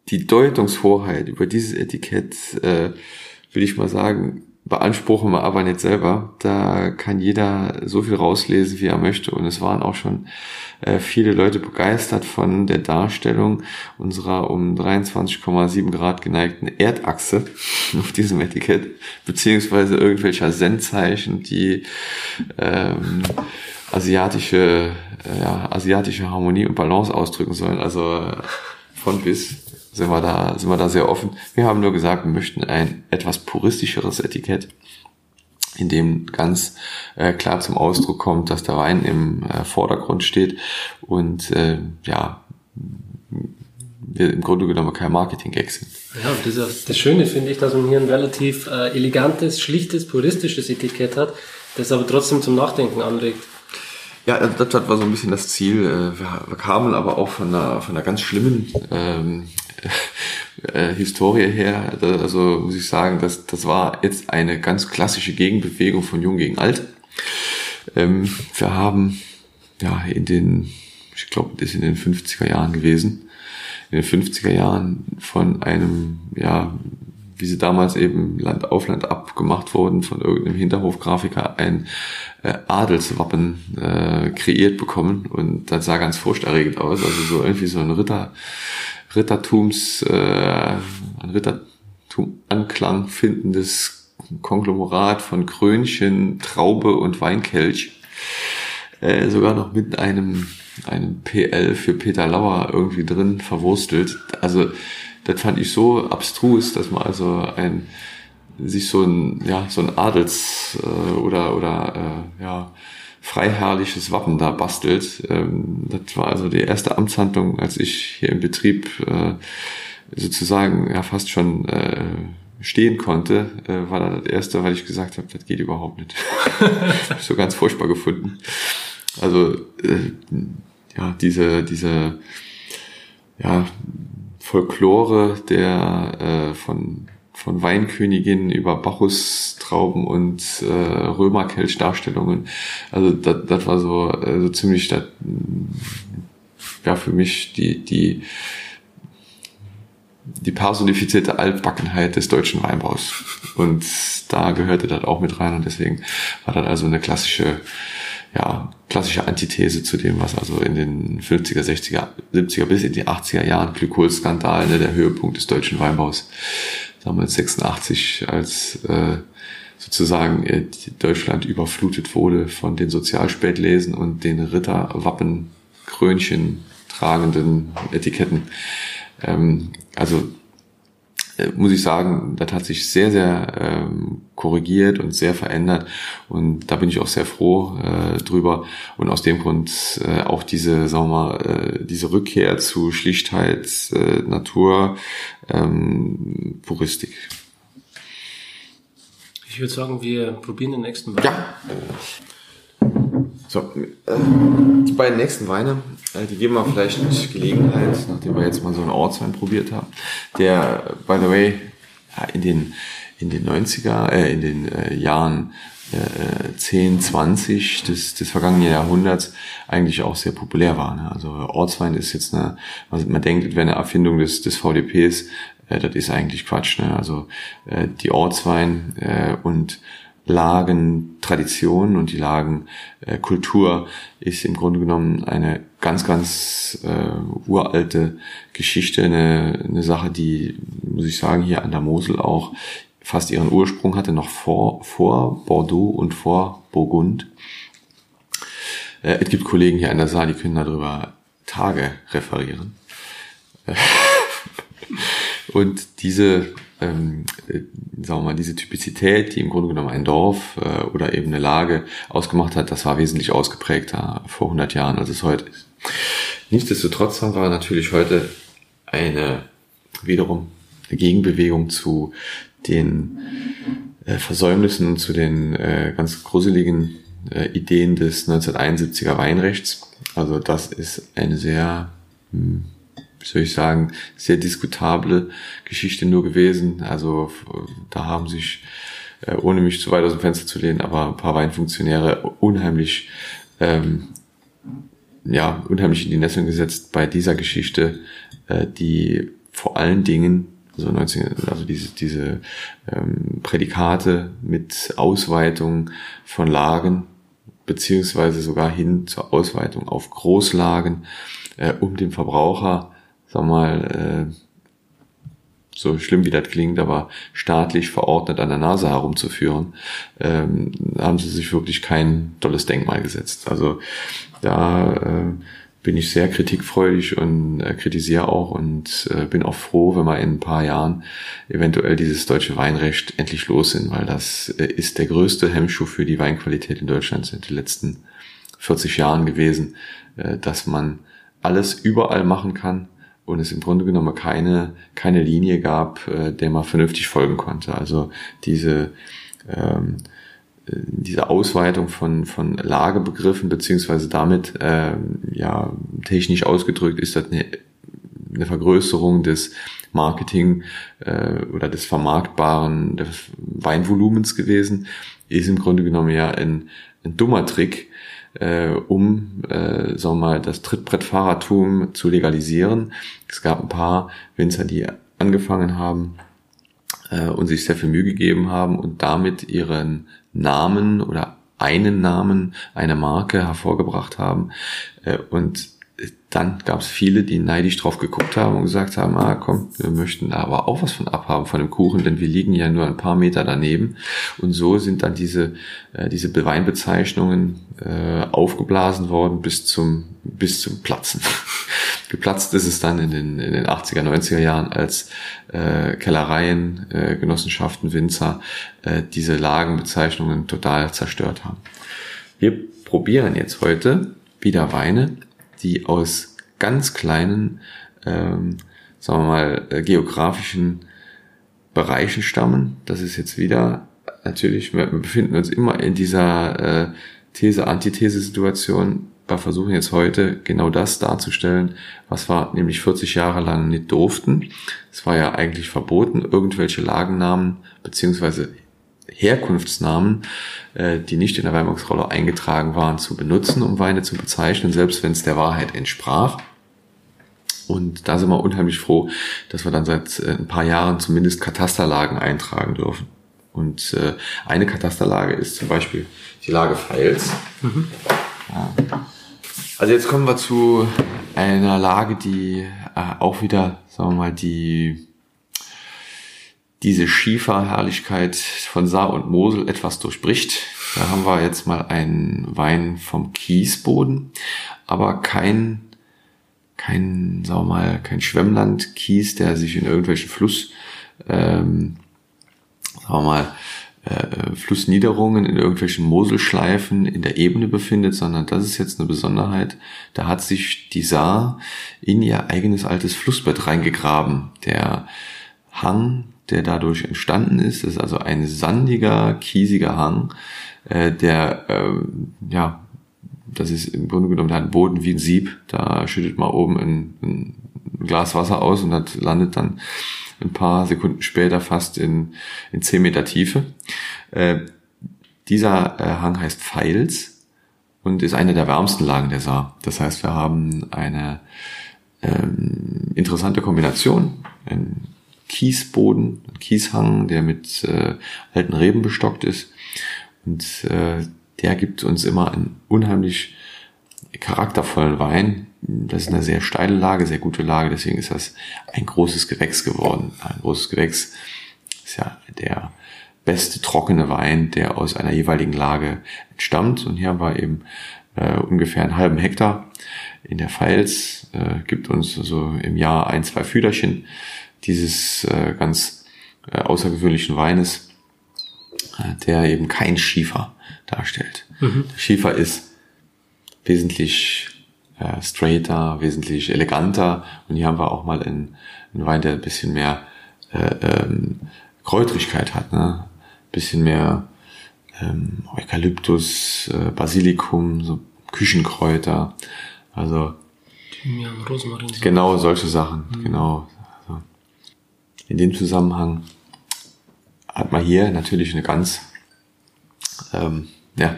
die Deutungshoheit über dieses Etikett, äh, will ich mal sagen, beanspruchen wir aber nicht selber. Da kann jeder so viel rauslesen, wie er möchte. Und es waren auch schon äh, viele Leute begeistert von der Darstellung unserer um 23,7 Grad geneigten Erdachse auf diesem Etikett, beziehungsweise irgendwelcher Sendzeichen, die ähm, asiatische, äh, ja, asiatische Harmonie und Balance ausdrücken sollen. Also von bis sind wir da, sind wir da sehr offen. Wir haben nur gesagt, wir möchten ein etwas puristischeres Etikett, in dem ganz äh, klar zum Ausdruck kommt, dass der Wein im äh, Vordergrund steht und äh, ja, wir im Grunde genommen kein Marketing-Gag sind. Ja, das, das Schöne finde ich, dass man hier ein relativ äh, elegantes, schlichtes, puristisches Etikett hat, das aber trotzdem zum Nachdenken anregt. Ja, das, das war so ein bisschen das Ziel. Äh, wir, kamen aber auch von einer, von einer ganz schlimmen ähm, äh, Historie her. Also muss ich sagen, das, das war jetzt eine ganz klassische Gegenbewegung von Jung gegen Alt. Ähm, wir haben ja in den, ich glaube, das ist in den 50er Jahren gewesen, in den 50er Jahren von einem, ja, wie sie damals eben Land auf Land abgemacht wurden, von irgendeinem Hinterhofgrafiker ein äh, Adelswappen äh, kreiert bekommen und das sah ganz furchterregend aus, also so irgendwie so ein Ritter, Rittertums, äh, ein Rittertum Anklang findendes Konglomerat von Krönchen, Traube und Weinkelch, äh, sogar noch mit einem einem PL für Peter Lauer irgendwie drin verwurstelt. Also das fand ich so abstrus, dass man also ein sich so ein ja so ein Adels äh, oder oder äh, ja freiherrliches Wappen da bastelt. Ähm, das war also die erste Amtshandlung, als ich hier im Betrieb äh, sozusagen ja fast schon äh, stehen konnte, äh, war das erste, weil ich gesagt habe, das geht überhaupt nicht. so ganz furchtbar gefunden. Also äh, ja, diese, diese ja, Folklore der äh, von von Weinköniginnen über Bacchustrauben und äh, Römerkelch-Darstellungen. Also das, war so, äh, so ziemlich das, ja für mich die die die personifizierte Altbackenheit des deutschen Weinbaus. Und da gehörte das auch mit rein und deswegen war das also eine klassische, ja, klassische Antithese zu dem, was also in den 50er, 60er, 70er bis in die 80er Jahren Glykolskandal, ne, der Höhepunkt des deutschen Weinbaus, damals 86, als äh, sozusagen äh, Deutschland überflutet wurde von den Sozialspätlesen und den Ritterwappen, Krönchen tragenden Etiketten. Ähm, also äh, muss ich sagen, das hat sich sehr, sehr ähm, korrigiert und sehr verändert. Und da bin ich auch sehr froh äh, drüber. Und aus dem Grund äh, auch diese, sagen wir mal, äh, diese Rückkehr zu Schlichtheit, äh, Natur, ähm, Puristik. Ich würde sagen, wir probieren den nächsten Wein. Ja. So, äh, die beiden nächsten Weine, äh, die geben wir vielleicht Gelegenheit, nachdem wir jetzt mal so einen Ortswein probiert haben, der, by the way, in den in den 90er, äh, in den äh, Jahren äh, 10, 20 des, des vergangenen Jahrhunderts eigentlich auch sehr populär war. Ne? Also Ortswein ist jetzt eine, also man denkt, wäre eine Erfindung des, des VDPs, äh, das ist eigentlich Quatsch. Ne? Also äh, die Ortswein äh, und Lagentradition und die Lagenkultur äh, ist im Grunde genommen eine ganz, ganz äh, uralte Geschichte, eine, eine Sache, die, muss ich sagen, hier an der Mosel auch fast ihren Ursprung hatte, noch vor, vor Bordeaux und vor Burgund. Äh, es gibt Kollegen hier an der Saal, die können darüber Tage referieren. und diese ähm, äh, sagen wir mal, diese Typizität, die im Grunde genommen ein Dorf äh, oder eben eine Lage ausgemacht hat, das war wesentlich ausgeprägter vor 100 Jahren, als es heute ist. Nichtsdestotrotz haben wir natürlich heute eine wiederum eine Gegenbewegung zu den äh, Versäumnissen und zu den äh, ganz gruseligen äh, Ideen des 1971er Weinrechts. Also das ist eine sehr mh, hm, wie soll ich sagen, sehr diskutable Geschichte nur gewesen. Also da haben sich, äh, ohne mich zu weit aus dem Fenster zu lehnen, aber ein paar Weinfunktionäre unheimlich, ähm, ja, unheimlich in die Nesseln gesetzt bei dieser Geschichte, äh, die vor allen Dingen also 19, also diese, diese ähm, Prädikate mit Ausweitung von Lagen, beziehungsweise sogar hin zur Ausweitung auf Großlagen, äh, um dem Verbraucher sag mal, äh, so schlimm wie das klingt, aber staatlich verordnet an der Nase herumzuführen, ähm, haben sie sich wirklich kein tolles Denkmal gesetzt. Also da äh, bin ich sehr kritikfreudig und äh, kritisiere auch und äh, bin auch froh, wenn wir in ein paar Jahren eventuell dieses deutsche Weinrecht endlich los sind, weil das äh, ist der größte Hemmschuh für die Weinqualität in Deutschland in den letzten 40 Jahren gewesen, äh, dass man alles überall machen kann und es im Grunde genommen keine, keine Linie gab, äh, der man vernünftig folgen konnte. Also diese ähm, diese Ausweitung von, von Lagebegriffen, beziehungsweise damit, äh, ja, technisch ausgedrückt, ist das eine, eine Vergrößerung des Marketing äh, oder des Vermarktbaren des Weinvolumens gewesen, ist im Grunde genommen ja ein, ein dummer Trick, äh, um, äh, sagen wir mal, das Trittbrettfahrertum zu legalisieren. Es gab ein paar Winzer, die angefangen haben, äh, und sich sehr viel Mühe gegeben haben und damit ihren Namen oder einen Namen, eine Marke hervorgebracht haben. Äh, und dann gab es viele, die neidisch drauf geguckt haben und gesagt haben, ah komm, wir möchten da aber auch was von abhaben von dem Kuchen, denn wir liegen ja nur ein paar Meter daneben. Und so sind dann diese, äh, diese Weinbezeichnungen äh, aufgeblasen worden bis zum, bis zum Platzen. Geplatzt ist es dann in den, in den 80er, 90er Jahren, als äh, Kellereien, äh, Genossenschaften, Winzer äh, diese Lagenbezeichnungen total zerstört haben. Wir probieren jetzt heute wieder Weine, die aus ganz kleinen, ähm, sagen wir mal, äh, geografischen Bereichen stammen. Das ist jetzt wieder natürlich, wir befinden uns immer in dieser äh, These-Antithese-Situation. Wir versuchen jetzt heute genau das darzustellen, was wir nämlich 40 Jahre lang nicht durften. Es war ja eigentlich verboten, irgendwelche Lagennamen beziehungsweise Herkunftsnamen, äh, die nicht in der Weinbergsrolle eingetragen waren, zu benutzen, um Weine zu bezeichnen, selbst wenn es der Wahrheit entsprach. Und da sind wir unheimlich froh, dass wir dann seit äh, ein paar Jahren zumindest Katasterlagen eintragen dürfen. Und äh, eine Katasterlage ist zum Beispiel die Lage Pfeils. Mhm. Ja. Also jetzt kommen wir zu einer Lage, die äh, auch wieder, sagen wir mal, die diese Schieferherrlichkeit von Saar und Mosel etwas durchbricht. Da haben wir jetzt mal einen Wein vom Kiesboden, aber kein, kein, sagen wir mal, kein Schwemmland-Kies, der sich in irgendwelchen Fluss, ähm, sagen wir mal, äh, Flussniederungen in irgendwelchen Moselschleifen in der Ebene befindet, sondern das ist jetzt eine Besonderheit. Da hat sich die Saar in ihr eigenes altes Flussbett reingegraben. Der Hang der dadurch entstanden ist. Das ist also ein sandiger, kiesiger Hang, äh, der, ähm, ja, das ist im Grunde genommen, einen Boden wie ein Sieb. Da schüttet man oben ein, ein Glas Wasser aus und das landet dann ein paar Sekunden später fast in, in 10 Meter Tiefe. Äh, dieser äh, Hang heißt Pfeils und ist eine der wärmsten Lagen der Saar. Das heißt, wir haben eine ähm, interessante Kombination, ein Kiesboden, ein Kieshang, der mit äh, alten Reben bestockt ist. Und äh, der gibt uns immer einen unheimlich charaktervollen Wein. Das ist eine sehr steile Lage, sehr gute Lage, deswegen ist das ein großes Gewächs geworden. Ein großes Gewächs ist ja der beste trockene Wein, der aus einer jeweiligen Lage entstammt. Und hier haben wir eben äh, ungefähr einen halben Hektar in der Pfalz, äh, gibt uns also im Jahr ein, zwei Füderchen dieses äh, ganz äh, außergewöhnlichen Weines, äh, der eben kein Schiefer darstellt. Mhm. Der Schiefer ist wesentlich äh, straighter, wesentlich eleganter und hier haben wir auch mal einen, einen Wein, der ein bisschen mehr äh, ähm, Kräutrigkeit hat, ne? bisschen mehr ähm, Eukalyptus, äh, Basilikum, so Küchenkräuter, also Thymian, Rosmarin. Genau solche Sachen, mhm. genau in dem Zusammenhang hat man hier natürlich eine ganz, ähm, ja,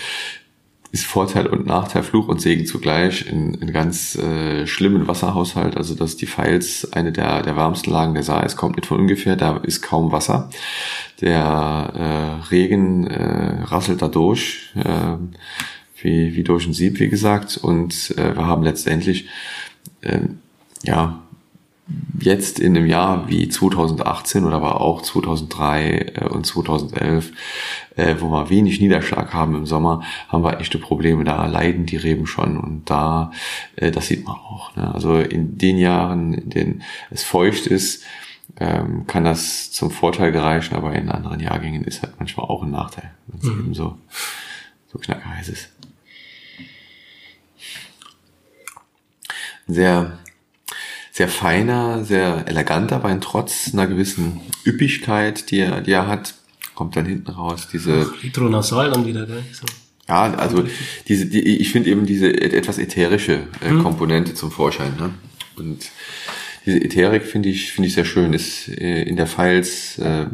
ist Vorteil und Nachteil, Fluch und Segen zugleich in, ganz äh, schlimmen Wasserhaushalt. Also dass die Pfalz eine der, der wärmsten Lagen der Saar ist, kommt nicht von ungefähr, da ist kaum Wasser. Der äh, Regen äh, rasselt da durch, äh, wie, wie durch ein Sieb, wie gesagt. Und äh, wir haben letztendlich äh, ja jetzt in einem Jahr wie 2018 oder aber auch 2003 äh, und 2011, äh, wo wir wenig Niederschlag haben im Sommer, haben wir echte Probleme. Da leiden die Reben schon und da, äh, das sieht man auch. Ne? Also in den Jahren, in denen es feucht ist, ähm, kann das zum Vorteil gereichen, aber in anderen Jahrgängen ist halt manchmal auch ein Nachteil, wenn es mhm. eben so, so knackerheiß ist. Sehr sehr feiner, sehr eleganter Wein, trotz einer gewissen Üppigkeit, die er, die er hat, kommt dann hinten raus. Diese Hydronasal dann wieder, gell? So. Ja, also diese, die, ich finde eben diese etwas ätherische äh, hm. Komponente zum Vorschein. Ne? Und diese Ätherik finde ich finde ich sehr schön. Ist äh, in der Pfalz äh,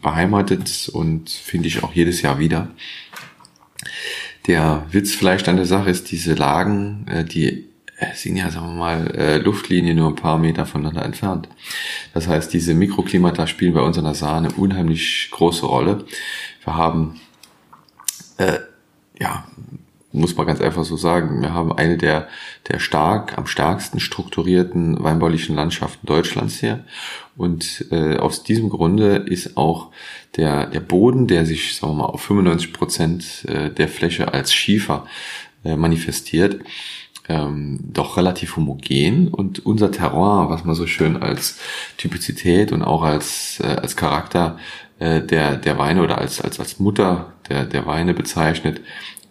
beheimatet und finde ich auch jedes Jahr wieder. Der Witz vielleicht an der Sache ist, diese Lagen, äh, die sind ja, sagen wir mal, äh, Luftlinie nur ein paar Meter voneinander entfernt. Das heißt, diese Mikroklimata spielen bei uns in der Sahne unheimlich große Rolle. Wir haben, äh, ja, muss man ganz einfach so sagen, wir haben eine der, der stark, am stärksten strukturierten weinbaulichen Landschaften Deutschlands hier. Und äh, aus diesem Grunde ist auch der, der Boden, der sich, sagen wir mal, auf 95 Prozent äh, der Fläche als Schiefer äh, manifestiert, ähm, doch relativ homogen. Und unser Terroir, was man so schön als Typizität und auch als, äh, als Charakter äh, der, der Weine oder als, als, als Mutter der, der Weine bezeichnet,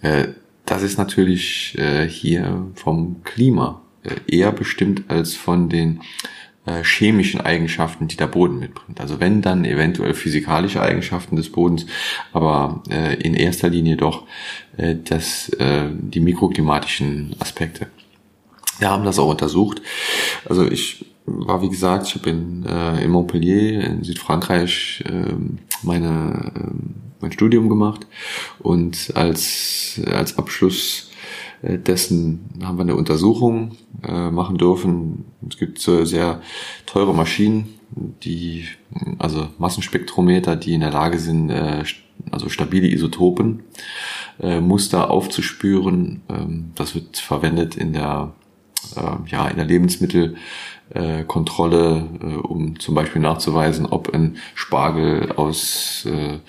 äh, das ist natürlich äh, hier vom Klima äh, eher bestimmt als von den äh, chemischen Eigenschaften, die der Boden mitbringt. Also wenn dann eventuell physikalische Eigenschaften des Bodens, aber äh, in erster Linie doch äh, das, äh, die mikroklimatischen Aspekte. Wir haben das auch untersucht. Also ich war wie gesagt, ich habe in, äh, in Montpellier in Südfrankreich äh, meine, äh, mein Studium gemacht und als, als Abschluss dessen haben wir eine Untersuchung äh, machen dürfen. Es gibt so sehr teure Maschinen, die, also Massenspektrometer, die in der Lage sind, äh, also stabile Isotopen, äh, Muster aufzuspüren. Ähm, das wird verwendet in der, äh, ja, in der Lebensmittelkontrolle, äh, um zum Beispiel nachzuweisen, ob ein Spargel aus äh,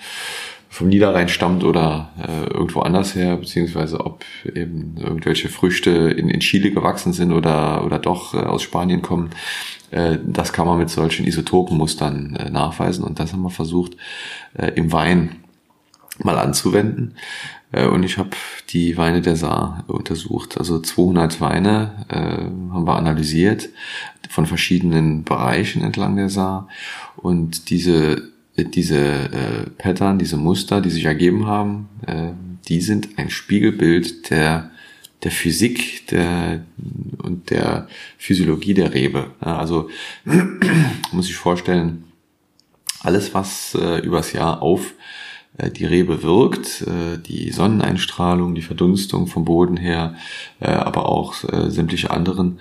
vom Niederrhein stammt oder äh, irgendwo anders her, beziehungsweise ob eben irgendwelche Früchte in, in Chile gewachsen sind oder, oder doch äh, aus Spanien kommen. Äh, das kann man mit solchen Isotopenmustern äh, nachweisen und das haben wir versucht äh, im Wein mal anzuwenden. Äh, und ich habe die Weine der Saar untersucht. Also 200 Weine äh, haben wir analysiert von verschiedenen Bereichen entlang der Saar. Und diese diese äh, Pattern, diese Muster, die sich ergeben haben, äh, die sind ein Spiegelbild der der Physik der und der Physiologie der Rebe. Also muss ich vorstellen, alles was äh, übers Jahr auf äh, die Rebe wirkt, äh, die Sonneneinstrahlung, die Verdunstung vom Boden her, äh, aber auch sämtliche anderen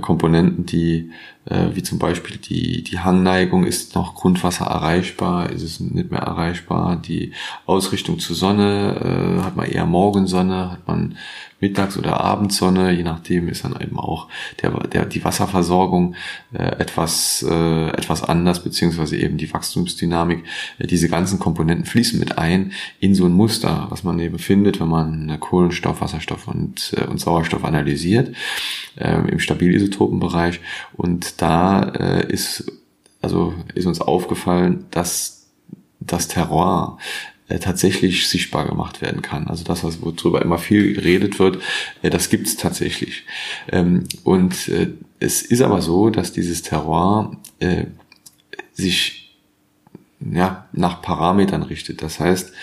Komponenten, die wie zum Beispiel die, die Hangneigung, ist noch Grundwasser erreichbar, ist es nicht mehr erreichbar, die Ausrichtung zur Sonne, hat man eher Morgensonne, hat man Mittags- oder Abendsonne, je nachdem ist dann eben auch der, der, die Wasserversorgung äh, etwas, äh, etwas anders, beziehungsweise eben die Wachstumsdynamik. Äh, diese ganzen Komponenten fließen mit ein in so ein Muster, was man eben findet, wenn man Kohlenstoff, Wasserstoff und, äh, und Sauerstoff analysiert äh, im Stabilisotopenbereich. Und da äh, ist, also ist uns aufgefallen, dass das Terroir äh, tatsächlich sichtbar gemacht werden kann. Also das, was worüber immer viel geredet wird, äh, das gibt's tatsächlich. Ähm, und äh, es ist aber so, dass dieses Terroir sich ja, nach Parametern richtet. Das heißt,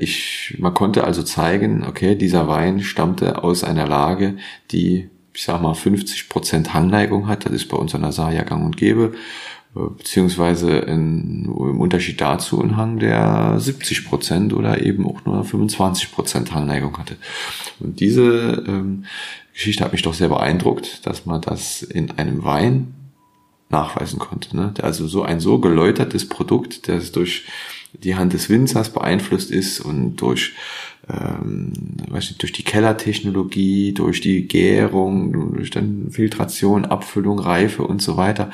ich, man konnte also zeigen, okay, dieser Wein stammte aus einer Lage, die, ich sag mal, 50 Prozent Hangneigung hat. Das ist bei uns an der Saar gang und gäbe beziehungsweise in, im Unterschied dazu ein Hang, der 70 Prozent oder eben auch nur 25 Prozent Hangneigung hatte. Und diese ähm, Geschichte hat mich doch sehr beeindruckt, dass man das in einem Wein nachweisen konnte. Ne? Also so ein so geläutertes Produkt, das durch die Hand des Winzers beeinflusst ist und durch ähm, weiß nicht, durch die Kellertechnologie, durch die Gärung, durch dann Filtration, Abfüllung, Reife und so weiter.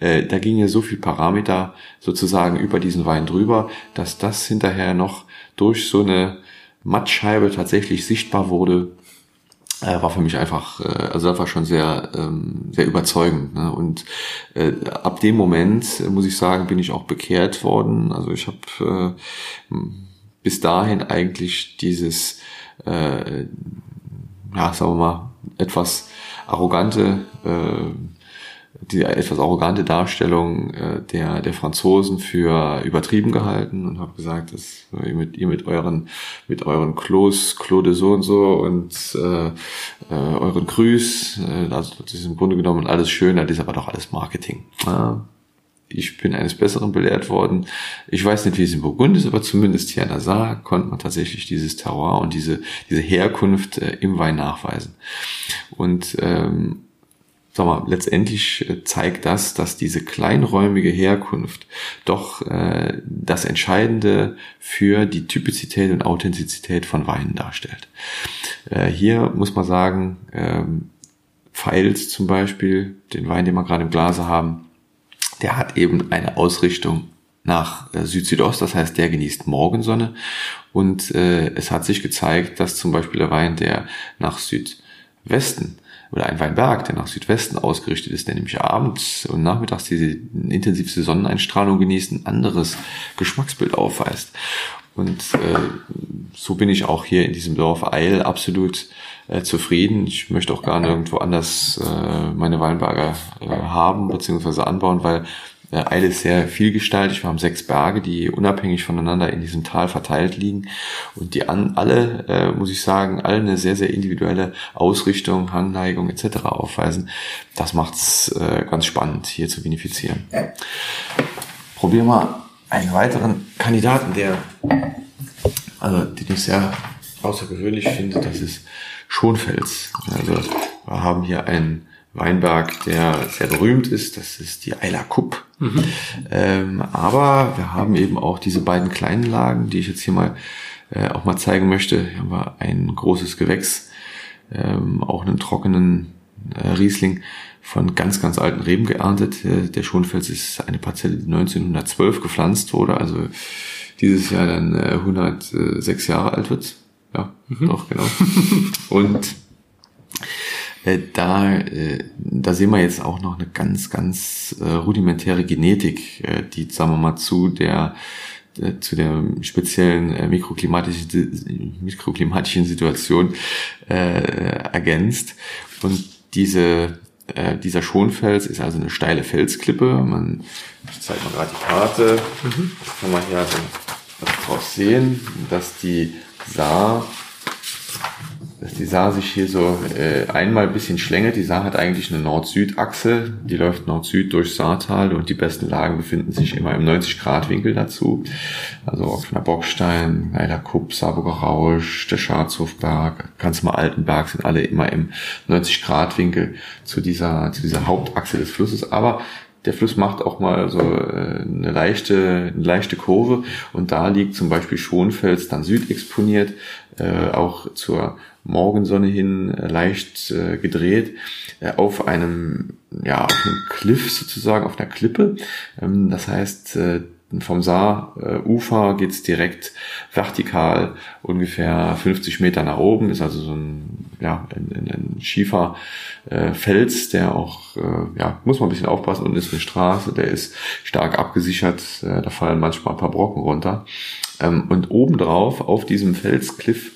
Äh, da ging ja so viel Parameter sozusagen über diesen Wein drüber, dass das hinterher noch durch so eine Mattscheibe tatsächlich sichtbar wurde, äh, war für mich einfach, äh, also das war schon sehr, ähm, sehr überzeugend. Ne? Und äh, ab dem Moment, muss ich sagen, bin ich auch bekehrt worden. Also ich habe äh, bis dahin eigentlich dieses, äh, ja, sagen wir mal, etwas arrogante äh, die etwas arrogante Darstellung äh, der, der Franzosen für übertrieben gehalten und habe gesagt, dass ihr mit, ihr mit euren, mit euren Klos, Claude so und so und äh, äh, euren Grüß, äh, also das ist im Grunde genommen alles schön, das ist aber doch alles Marketing. Ja, ich bin eines Besseren belehrt worden. Ich weiß nicht, wie es in Burgund ist, aber zumindest hier in der Saar konnte man tatsächlich dieses Terroir und diese, diese Herkunft äh, im Wein nachweisen. Und ähm, sag mal, letztendlich äh, zeigt das, dass diese kleinräumige Herkunft doch äh, das Entscheidende für die Typizität und Authentizität von Weinen darstellt. Äh, hier muss man sagen, ähm, Pfeils zum Beispiel, den Wein, den wir gerade im Glase haben, der hat eben eine Ausrichtung nach äh, Süd-Südost, das heißt, der genießt Morgensonne. Und äh, es hat sich gezeigt, dass zum Beispiel der Wein, der nach Südwesten oder ein Weinberg, der nach Südwesten ausgerichtet ist, der nämlich abends und nachmittags diese intensivste Sonneneinstrahlung genießt, ein anderes Geschmacksbild aufweist. Und äh, so bin ich auch hier in diesem Dorf Eil absolut äh, zufrieden. Ich möchte auch gar nirgendwo anders äh, meine Weinberge äh, haben bzw. anbauen, weil äh, Eile ist sehr vielgestaltig. Wir haben sechs Berge, die unabhängig voneinander in diesem Tal verteilt liegen und die an alle, äh, muss ich sagen, alle eine sehr, sehr individuelle Ausrichtung, Hangneigung etc. aufweisen. Das macht's äh, ganz spannend, hier zu vinifizieren. Probieren wir einen weiteren Kandidaten, der, also den ich sehr außergewöhnlich finde, das ist Schonfels. Also wir haben hier einen Weinberg, der sehr berühmt ist. Das ist die Eila Kupp. Mhm. Ähm, aber wir haben eben auch diese beiden kleinen Lagen, die ich jetzt hier mal äh, auch mal zeigen möchte. Hier haben wir ein großes Gewächs, ähm, auch einen trockenen äh, Riesling von ganz, ganz alten Reben geerntet. Äh, der Schonfels ist eine Parzelle, die 1912 gepflanzt wurde, also dieses Jahr dann äh, 106 Jahre alt wird. Ja, mhm. doch, genau. Und äh, da, äh, da sehen wir jetzt auch noch eine ganz, ganz äh, rudimentäre Genetik, äh, die, sagen wir mal, zu der äh, zu der speziellen äh, mikroklimatischen, mikroklimatischen Situation äh, ergänzt. Und diese, äh, dieser Schonfels ist also eine steile Felsklippe. Man, ich zeige mal gerade die Karte. Mhm. Kann man hier also drauf sehen, dass die Saar dass die Saar sich hier so äh, einmal ein bisschen schlängelt. Die Saar hat eigentlich eine Nord-Süd-Achse, die läuft Nord-Süd durch Saartal und die besten Lagen befinden sich immer im 90-Grad-Winkel dazu. Also Offener Bockstein, Weiler Kupp, Saarburger Rausch, der Scharzhofberg, ganz mal Altenberg sind alle immer im 90-Grad-Winkel zu dieser, zu dieser Hauptachse des Flusses. Aber der Fluss macht auch mal so äh, eine leichte, eine leichte Kurve und da liegt zum Beispiel Schonfels dann südexponiert, äh, auch zur Morgensonne hin äh, leicht äh, gedreht, äh, auf einem, ja, auf einem Cliff sozusagen, auf einer Klippe. Ähm, das heißt, äh, vom Saarufer geht's direkt vertikal ungefähr 50 Meter nach oben, ist also so ein, ja, ein, ein, schiefer äh, Fels, der auch, äh, ja, muss man ein bisschen aufpassen, und ist eine Straße, der ist stark abgesichert, äh, da fallen manchmal ein paar Brocken runter. Ähm, und obendrauf, auf diesem Felskliff,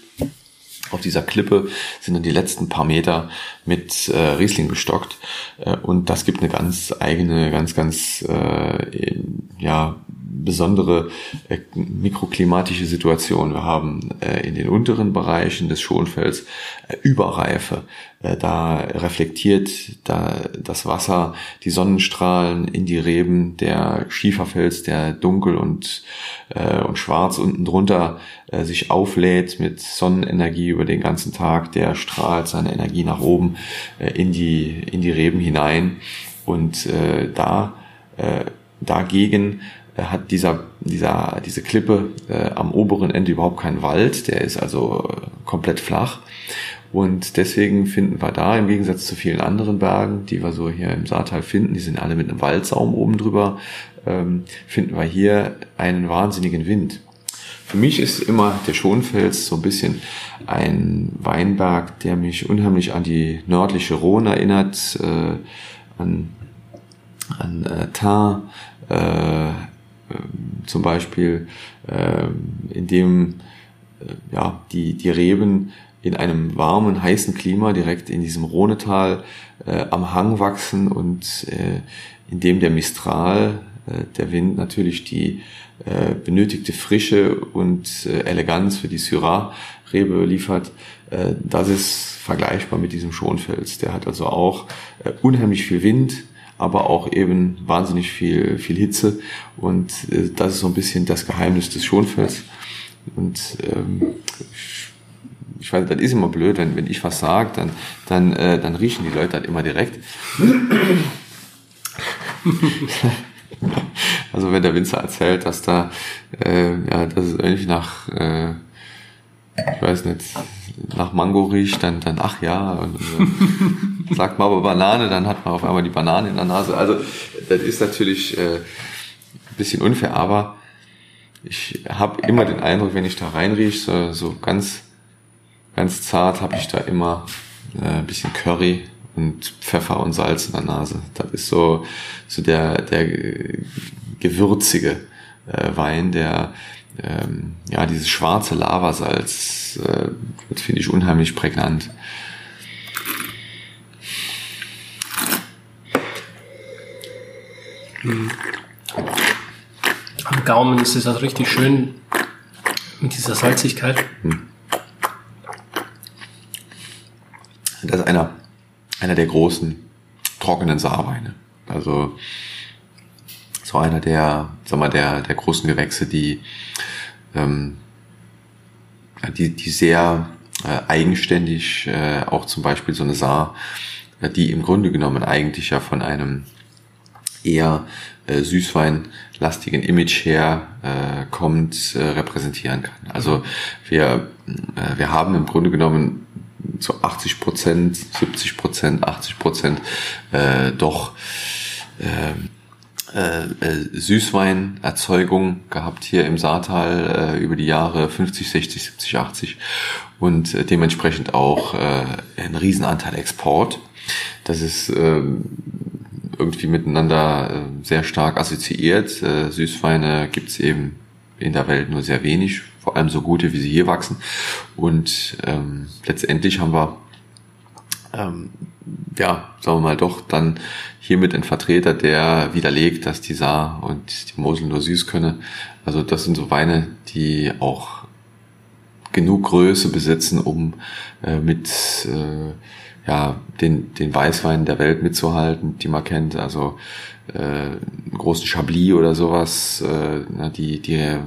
auf dieser Klippe sind dann die letzten paar Meter mit äh, Riesling bestockt äh, und das gibt eine ganz eigene, ganz, ganz äh, ja besondere äh, mikroklimatische Situation. Wir haben äh, in den unteren Bereichen des Schonfelds äh, Überreife. Da reflektiert da das Wasser die Sonnenstrahlen in die Reben der Schieferfels, der dunkel und, und schwarz unten drunter sich auflädt mit Sonnenenergie über den ganzen Tag. Der strahlt seine Energie nach oben in, die, in die Reben hinein. Und da dagegen hat dieser, dieser, diese Klippe äh, am oberen Ende überhaupt keinen Wald, der ist also äh, komplett flach. Und deswegen finden wir da im Gegensatz zu vielen anderen Bergen, die wir so hier im Saartal finden, die sind alle mit einem Waldsaum oben drüber, ähm, finden wir hier einen wahnsinnigen Wind. Für mich ist immer der Schonfels so ein bisschen ein Weinberg, der mich unheimlich an die nördliche Rhone erinnert, äh, an, an äh, Tain, äh, zum Beispiel, äh, in dem äh, ja, die, die Reben in einem warmen, heißen Klima direkt in diesem Rhonetal äh, am Hang wachsen und äh, in dem der Mistral, der Wind natürlich die benötigte Frische und Eleganz für die Syrah-Rebe liefert. Das ist vergleichbar mit diesem Schonfels. Der hat also auch unheimlich viel Wind, aber auch eben wahnsinnig viel, viel Hitze. Und äh, das ist so ein bisschen das Geheimnis des Schonfels. Und ähm, ich weiß, das ist immer blöd, wenn, wenn ich was sage, dann, dann, äh, dann riechen die Leute halt immer direkt. also wenn der Winzer erzählt, dass da, äh, ja, dass es irgendwie nach, äh, ich weiß nicht, nach Mango riecht, dann, dann ach ja, und, äh, sagt man aber Banane, dann hat man auf einmal die Banane in der Nase. Also das ist natürlich äh, ein bisschen unfair, aber ich habe immer den Eindruck, wenn ich da reinrieche, so, so ganz, ganz zart, habe ich da immer äh, ein bisschen Curry und Pfeffer und Salz in der Nase. Das ist so, so der, der gewürzige äh, Wein, der ähm, ja, dieses schwarze Lavasalz, äh, das finde ich unheimlich prägnant. Am Gaumen ist es auch richtig schön mit dieser Salzigkeit. Hm. Das ist einer, einer der großen trockenen Saarweine. Also so einer der, sag mal, der, der großen Gewächse, die, ähm, die, die sehr äh, eigenständig, äh, auch zum Beispiel so eine Saar, äh, die im Grunde genommen eigentlich ja von einem eher äh, Süßweinlastigen Image her äh, kommt, äh, repräsentieren kann. Also wir, äh, wir haben im Grunde genommen zu 80 Prozent, 70 Prozent, 80 Prozent äh, doch äh, äh, äh, Süßweinerzeugung gehabt hier im Saartal äh, über die Jahre 50, 60, 70, 80 und äh, dementsprechend auch äh, ein Riesenanteil Export. Das ist äh, irgendwie miteinander äh, sehr stark assoziiert. Äh, Süßweine gibt's eben in der Welt nur sehr wenig, vor allem so gute, wie sie hier wachsen. Und ähm, letztendlich haben wir ähm, ja, sagen wir mal doch, dann hiermit ein Vertreter, der widerlegt, dass die Saar und die Mosel nur süß könne. Also das sind so Weine, die auch genug Größe besitzen, um äh, mit äh, ja, den, den Weißweinen der Welt mitzuhalten, die man kennt. Also äh, großen Chablis oder sowas, äh, die, die äh,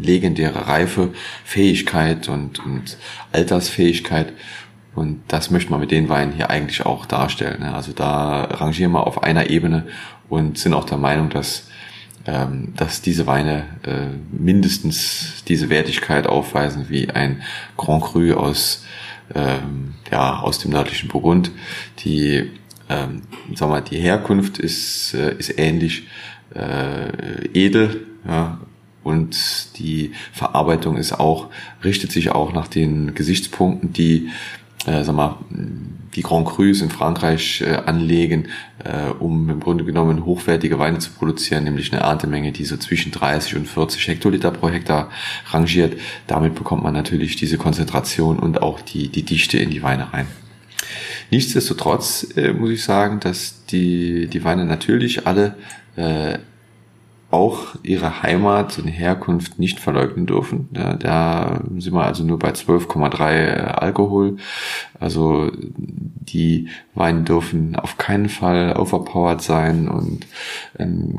legendäre Reife, Fähigkeit und, und Altersfähigkeit. Und das möchte man mit den Weinen hier eigentlich auch darstellen. Ne? Also da rangieren wir auf einer Ebene und sind auch der Meinung, dass, ähm, dass diese Weine äh, mindestens diese Wertigkeit aufweisen wie ein Grand Cru aus, ähm, ja, aus dem nördlichen Burgund. Die, ähm, sag mal, die Herkunft ist, äh, ist ähnlich äh, edel, ja, und die Verarbeitung ist auch, richtet sich auch nach den Gesichtspunkten, die äh, sag mal, die Grand Crus in Frankreich äh, anlegen, äh, um im Grunde genommen hochwertige Weine zu produzieren, nämlich eine Erntemenge, die so zwischen 30 und 40 Hektoliter pro Hektar rangiert. Damit bekommt man natürlich diese Konzentration und auch die, die Dichte in die Weine rein. Nichtsdestotrotz äh, muss ich sagen, dass die, die Weine natürlich alle äh, auch ihre Heimat und Herkunft nicht verleugnen dürfen. Da, da sind wir also nur bei 12,3 äh, Alkohol. Also die Weine dürfen auf keinen Fall overpowered sein und ähm,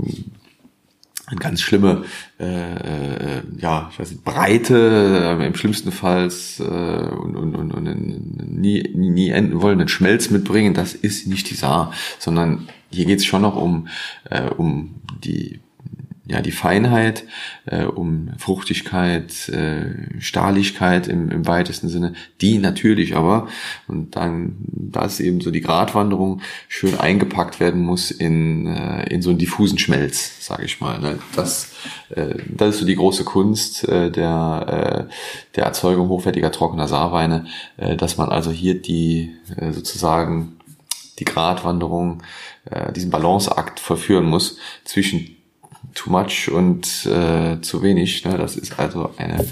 eine ganz schlimme äh, äh, ja ich weiß nicht, Breite äh, im schlimmsten Fall äh, und, und, und, und nie, nie, nie enden wollenden Schmelz mitbringen das ist nicht die Saar sondern hier geht es schon noch um äh, um die ja die Feinheit, äh, um Fruchtigkeit, äh, Stahligkeit im, im weitesten Sinne, die natürlich aber, und dann, da ist eben so die Gratwanderung, schön eingepackt werden muss in, äh, in so einen diffusen Schmelz, sage ich mal. Ne? Das, äh, das ist so die große Kunst äh, der, äh, der Erzeugung hochwertiger trockener Saarweine, äh, dass man also hier die äh, sozusagen die Gratwanderung, äh, diesen Balanceakt vollführen muss zwischen too much und äh, zu wenig. Ne? Das ist also eine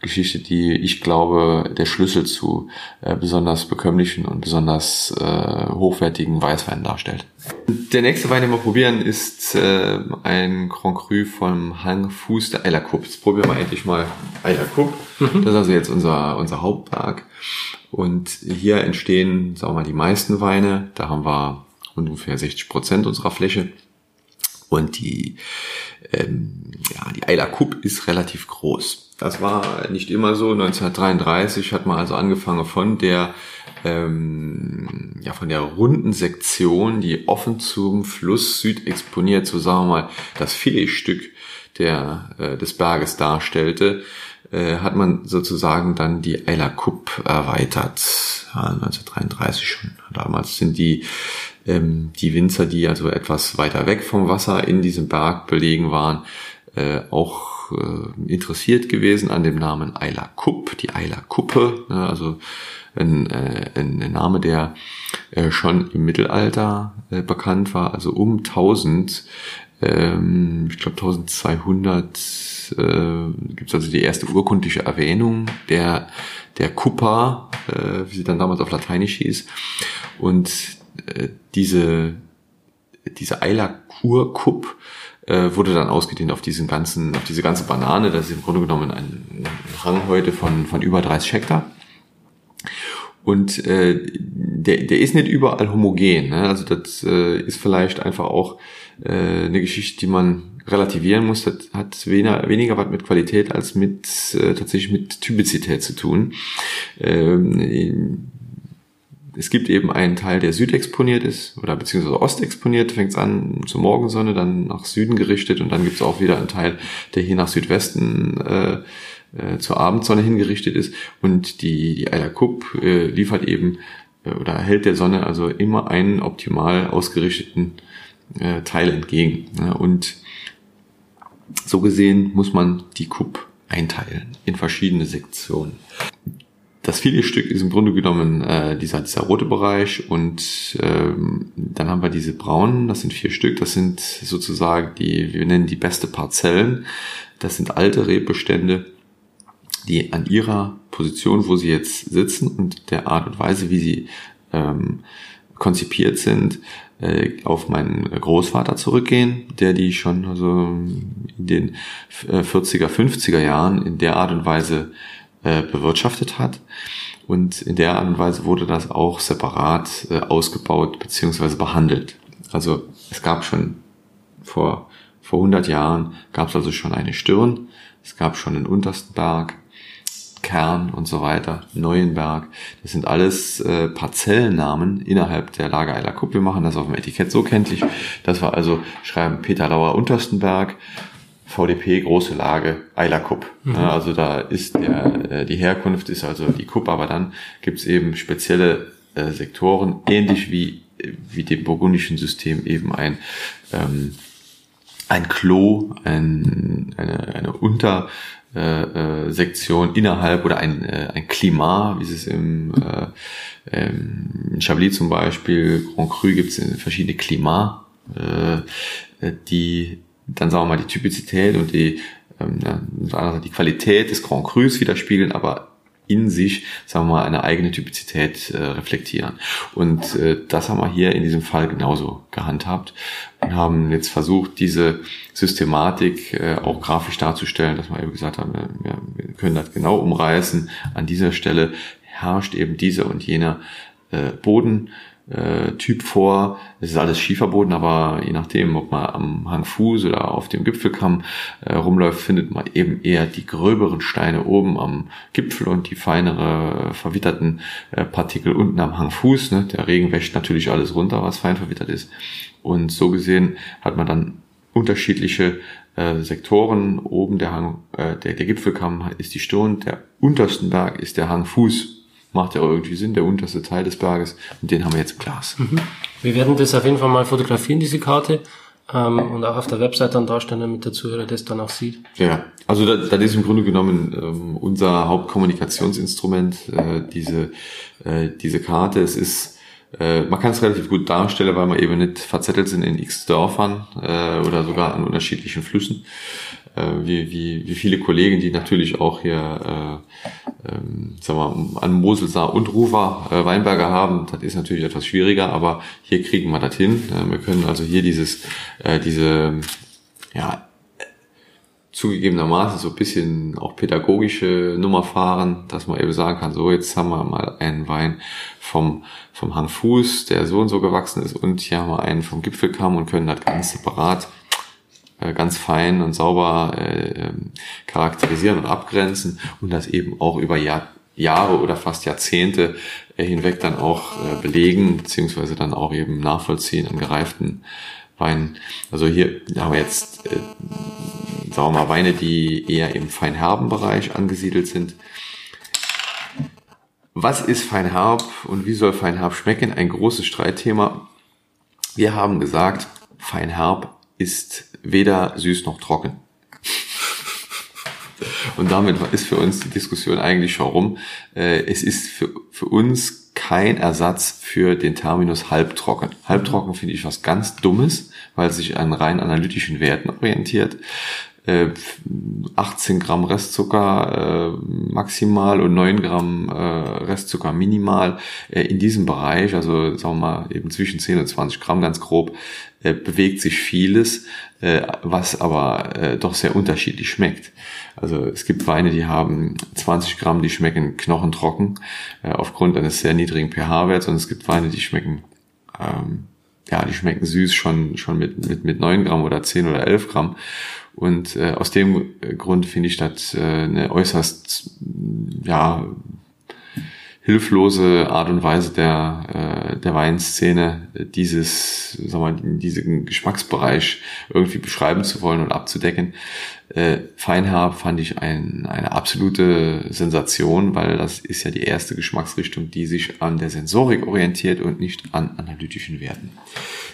Geschichte, die ich glaube der Schlüssel zu äh, besonders bekömmlichen und besonders äh, hochwertigen Weißweinen darstellt. Der nächste Wein, den wir probieren, ist äh, ein Grand Cru vom Hang Fuß der Eiler Cup. Jetzt probieren wir endlich mal Eiler Cup. Mhm. Das ist also jetzt unser, unser Hauptberg. Und hier entstehen, sagen wir mal, die meisten Weine. Da haben wir ungefähr 60 Prozent unserer Fläche. Und die, ähm, ja, die Eiler Cup ist relativ groß. Das war nicht immer so. 1933 hat man also angefangen von der ähm, ja von der runden Sektion, die offen zum Fluss Süd exponiert, so sagen wir mal das Filetstück der äh, des Berges darstellte, äh, hat man sozusagen dann die Eiler Cup erweitert. Ja, 1933 schon. Damals sind die ähm, die Winzer, die also etwas weiter weg vom Wasser in diesem Berg belegen waren, äh, auch äh, interessiert gewesen an dem Namen Eiler Kupp, die Eiler Kuppe, ne, also ein, äh, ein Name, der äh, schon im Mittelalter äh, bekannt war, also um 1000, ähm, ich glaube 1200 äh, gibt es also die erste urkundliche Erwähnung der der Kuppa, äh, wie sie dann damals auf Lateinisch hieß. Und äh, diese, diese Eiler-Kur-Kupp äh, wurde dann ausgedehnt auf diesen ganzen, auf diese ganze Banane. Das ist im Grunde genommen ein Rang heute von, von über 30 Hektar. Und äh, der, der ist nicht überall homogen. Ne? Also das äh, ist vielleicht einfach auch äh, eine Geschichte, die man relativieren muss. Das hat weniger, weniger was mit Qualität als mit äh, tatsächlich mit Typizität zu tun. Ähm, es gibt eben einen Teil, der südexponiert ist oder beziehungsweise ostexponiert, fängt es an zur Morgensonne, dann nach Süden gerichtet und dann gibt es auch wieder einen Teil, der hier nach Südwesten äh, äh, zur Abendsonne hingerichtet ist und die, die Eiler Kupp äh, liefert eben äh, oder erhält der Sonne also immer einen optimal ausgerichteten äh, Teil entgegen. Ja, und so gesehen muss man die Kupp einteilen in verschiedene Sektionen. Das Filetstück ist im Grunde genommen äh, dieser, dieser rote Bereich und ähm, dann haben wir diese braunen, das sind vier Stück, das sind sozusagen die, wir nennen die beste Parzellen. Das sind alte Rebbestände, die an ihrer Position, wo sie jetzt sitzen und der Art und Weise, wie sie ähm, konzipiert sind, äh, auf meinen Großvater zurückgehen, der die schon also in den 40er, 50er Jahren in der Art und Weise äh, bewirtschaftet hat. Und in der Art und Weise wurde das auch separat äh, ausgebaut bzw. behandelt. Also es gab schon vor, vor 100 Jahren gab es also schon eine Stirn, es gab schon den untersten Berg, Kern und so weiter, Neuenberg. Das sind alles äh, Parzellennamen innerhalb der Lagereiler Kupp. Wir machen das auf dem Etikett so kenntlich, dass wir also schreiben Peter Lauer Unterstenberg, VDP große Lage Eilerkupp. Mhm. Ja, also da ist der, äh, die Herkunft ist also die Kupp, aber dann gibt's eben spezielle äh, Sektoren, ähnlich wie, wie dem burgundischen System eben ein, ähm, ein Klo, ein, eine, eine Unter, äh, äh, Sektion innerhalb oder ein, äh, ein Klima, wie es im äh, ähm, Chablis zum Beispiel, Grand Cru gibt es verschiedene Klima, äh, die dann sagen wir mal die Typizität und die, ähm, die Qualität des Grand Crus widerspiegeln, aber in sich, sagen wir mal, eine eigene Typizität äh, reflektieren. Und äh, das haben wir hier in diesem Fall genauso gehandhabt und haben jetzt versucht, diese Systematik äh, auch grafisch darzustellen, dass wir eben gesagt haben, wir, wir können das genau umreißen. An dieser Stelle herrscht eben dieser und jener äh, Boden äh, Typ vor. Es ist alles Schieferboden, aber je nachdem, ob man am Hangfuß oder auf dem Gipfelkamm äh, rumläuft, findet man eben eher die gröberen Steine oben am Gipfel und die feinere, verwitterten äh, Partikel unten am Hangfuß. Ne? Der Regen wäscht natürlich alles runter, was fein verwittert ist. Und so gesehen hat man dann unterschiedliche äh, Sektoren. Oben der Hang, äh, der, der Gipfelkamm ist die Stirn, der untersten Berg ist der Hang Fuß. Macht ja irgendwie Sinn, der unterste Teil des Berges. Und den haben wir jetzt im Glas. Mhm. Wir werden das auf jeden Fall mal fotografieren, diese Karte. Ähm, und auch auf der Website dann darstellen, damit der Zuhörer das dann auch sieht. Ja, also das, das ist im Grunde genommen ähm, unser Hauptkommunikationsinstrument, äh, diese, äh, diese Karte. Es ist äh, man kann es relativ gut darstellen, weil man eben nicht verzettelt sind in x Dörfern äh, oder sogar an unterschiedlichen Flüssen. Äh, wie, wie, wie viele Kollegen, die natürlich auch hier äh, ähm, sagen wir, an Moselsaar und Rufer äh, Weinberger haben, das ist natürlich etwas schwieriger, aber hier kriegen wir das hin. Äh, wir können also hier dieses, äh, diese ja, zugegebenermaßen so ein bisschen auch pädagogische Nummer fahren, dass man eben sagen kann, so jetzt haben wir mal einen Wein vom, vom Hang Fuß, der so und so gewachsen ist und hier haben wir einen vom Gipfelkamm und können das ganz separat, äh, ganz fein und sauber äh, ähm, charakterisieren und abgrenzen und das eben auch über Jahr, Jahre oder fast Jahrzehnte äh, hinweg dann auch äh, belegen, beziehungsweise dann auch eben nachvollziehen an gereiften Weinen. Also hier haben wir jetzt äh, sagen wir mal, Weine, die eher im feinherben Bereich angesiedelt sind. Was ist feinherb und wie soll feinherb schmecken? Ein großes Streitthema. Wir haben gesagt, feinherb ist weder süß noch trocken. Und damit ist für uns die Diskussion eigentlich schon rum. Äh, es ist für, für uns kein Ersatz für den Terminus halbtrocken. Halbtrocken finde ich was ganz Dummes, weil es sich an rein analytischen Werten orientiert. 18 äh, Gramm Restzucker äh, maximal und 9 Gramm Restzucker minimal in diesem Bereich, also sagen wir mal eben zwischen 10 und 20 Gramm ganz grob, äh, bewegt sich vieles, äh, was aber äh, doch sehr unterschiedlich schmeckt. Also es gibt Weine, die haben 20 Gramm, die schmecken knochentrocken äh, aufgrund eines sehr niedrigen pH-Werts und es gibt Weine, die schmecken ähm, ja, die schmecken süß schon, schon mit, mit, mit 9 Gramm oder 10 oder 11 Gramm. Und äh, aus dem Grund finde ich das äh, eine äußerst ja hilflose Art und Weise der äh, der Weinszene dieses sag mal diesen Geschmacksbereich irgendwie beschreiben zu wollen und abzudecken. Äh, Feinherb fand ich ein, eine absolute Sensation, weil das ist ja die erste Geschmacksrichtung, die sich an der Sensorik orientiert und nicht an analytischen Werten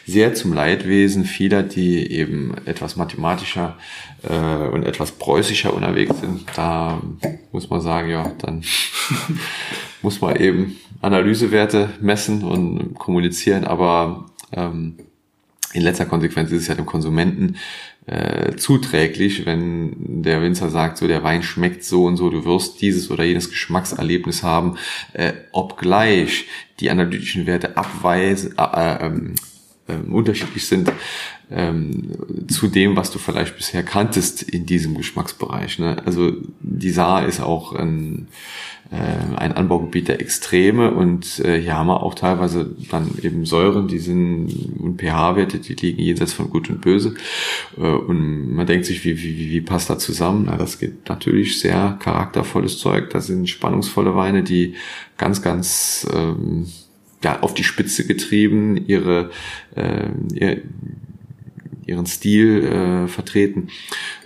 sehr zum Leidwesen vieler, die eben etwas mathematischer äh, und etwas preußischer unterwegs sind. Da muss man sagen, ja, dann muss man eben Analysewerte messen und kommunizieren, aber ähm, in letzter Konsequenz ist es ja dem Konsumenten äh, zuträglich, wenn der Winzer sagt, so der Wein schmeckt so und so, du wirst dieses oder jenes Geschmackserlebnis haben, äh, obgleich die analytischen Werte abweisen, äh, äh, ähm, ähm, unterschiedlich sind ähm, zu dem, was du vielleicht bisher kanntest in diesem Geschmacksbereich. Ne? Also die Saar ist auch ein, äh, ein Anbaugebiet der Extreme und äh, hier haben wir auch teilweise dann eben Säuren, die sind und pH-Werte, die liegen jenseits von Gut und Böse. Äh, und man denkt sich, wie, wie, wie passt da zusammen? Na, das geht natürlich sehr charaktervolles Zeug. Das sind spannungsvolle Weine, die ganz, ganz ähm, ja, auf die Spitze getrieben, ihre, äh, ihr, ihren Stil äh, vertreten.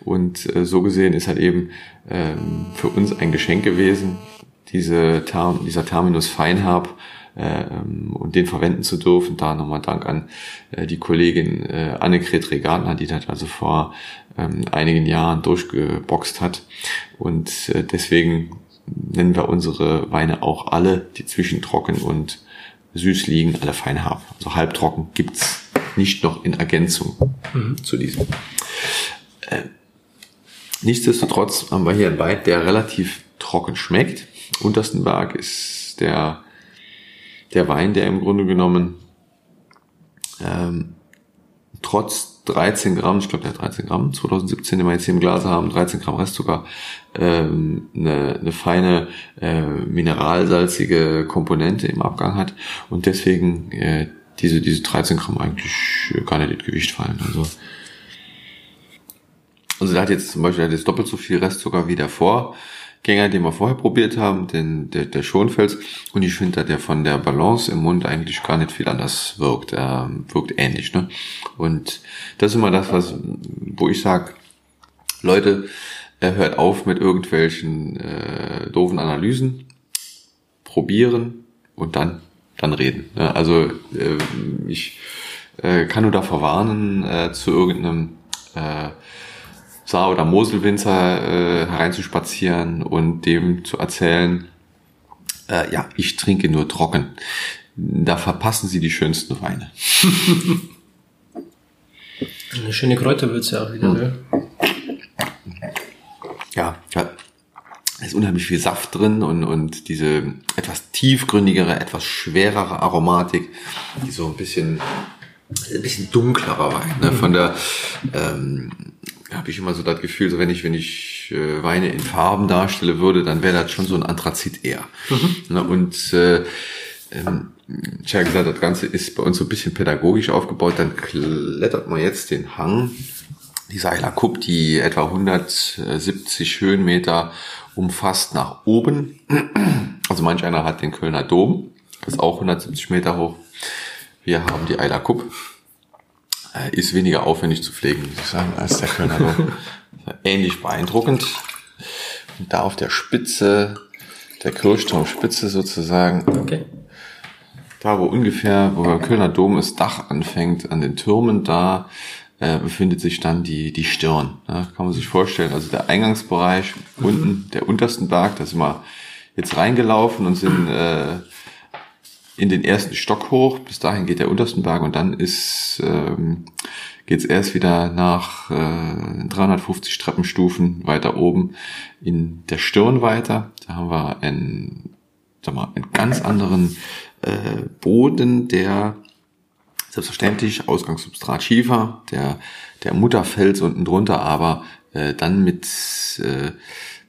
Und äh, so gesehen ist halt eben äh, für uns ein Geschenk gewesen, diese Term, dieser Terminus Feinherb äh, und den verwenden zu dürfen. Da nochmal Dank an äh, die Kollegin äh, Annegret Regatner, die das also vor ähm, einigen Jahren durchgeboxt hat. Und äh, deswegen nennen wir unsere Weine auch alle, die zwischen trocken und süß liegen, alle fein haben. Also halbtrocken gibt's nicht noch in Ergänzung mhm. zu diesem. Äh, nichtsdestotrotz haben wir hier einen Wein, der relativ trocken schmeckt. Untersten Berg ist der, der Wein, der im Grunde genommen ähm, trotz 13 Gramm, ich glaube der hat 13 Gramm, 2017, den wir jetzt hier im Glas haben, 13 Gramm Restzucker, ähm, eine, eine feine äh, mineralsalzige Komponente im Abgang hat und deswegen äh, diese, diese 13 Gramm eigentlich gar nicht ins Gewicht fallen. Also, also der hat jetzt zum Beispiel jetzt doppelt so viel Restzucker wie der Vorgänger, den wir vorher probiert haben, den, der, der Schonfels. Und ich finde, der von der Balance im Mund eigentlich gar nicht viel anders wirkt. Er wirkt ähnlich. Ne? Und das ist immer das, was, wo ich sage, Leute, äh, hört auf mit irgendwelchen äh, doofen Analysen, probieren und dann dann reden. Ne? Also äh, ich äh, kann nur davor warnen, äh, zu irgendeinem Saar- oder Moselwinzer hereinzuspazieren und dem zu erzählen, äh, ja, ich trinke nur trocken. Da verpassen sie die schönsten Weine. Eine schöne Kräuterwürze auch wieder, ne? Ja, ja, ist unheimlich viel Saft drin und, und diese etwas tiefgründigere, etwas schwerere Aromatik, die so ein bisschen, ein bisschen dunklerer Wein. Ne? Von der ähm, habe ich immer so das Gefühl, so wenn ich, wenn ich äh, Weine in Farben darstelle würde, dann wäre das schon so ein Anthrazit eher. Mhm. Ne? Und äh, ähm, ich habe gesagt, das Ganze ist bei uns so ein bisschen pädagogisch aufgebaut. Dann klettert man jetzt den Hang, die Seiler Kupp, die etwa 170 Höhenmeter umfasst nach oben. Also manch einer hat den Kölner Dom, das ist auch 170 Meter hoch. Wir haben die Eiler Kupp. Äh, ist weniger aufwendig zu pflegen, muss ich sagen, als der Kölner Dom. Ähnlich beeindruckend. Und da auf der Spitze, der Kirchturmspitze sozusagen, okay. da wo ungefähr, wo der Kölner Dom das Dach anfängt, an den Türmen, da äh, befindet sich dann die, die Stirn. Ne? Kann man sich vorstellen. Also der Eingangsbereich mhm. unten, der untersten Berg, da sind wir jetzt reingelaufen und sind äh, in den ersten Stock hoch. Bis dahin geht der untersten Berg und dann ist ähm, geht es erst wieder nach äh, 350 Treppenstufen weiter oben in der Stirn weiter. Da haben wir einen, sag mal, einen ganz anderen äh, Boden, der Selbstverständlich Ausgangssubstrat Schiefer, der, der Mutterfels unten drunter, aber äh, dann mit, äh,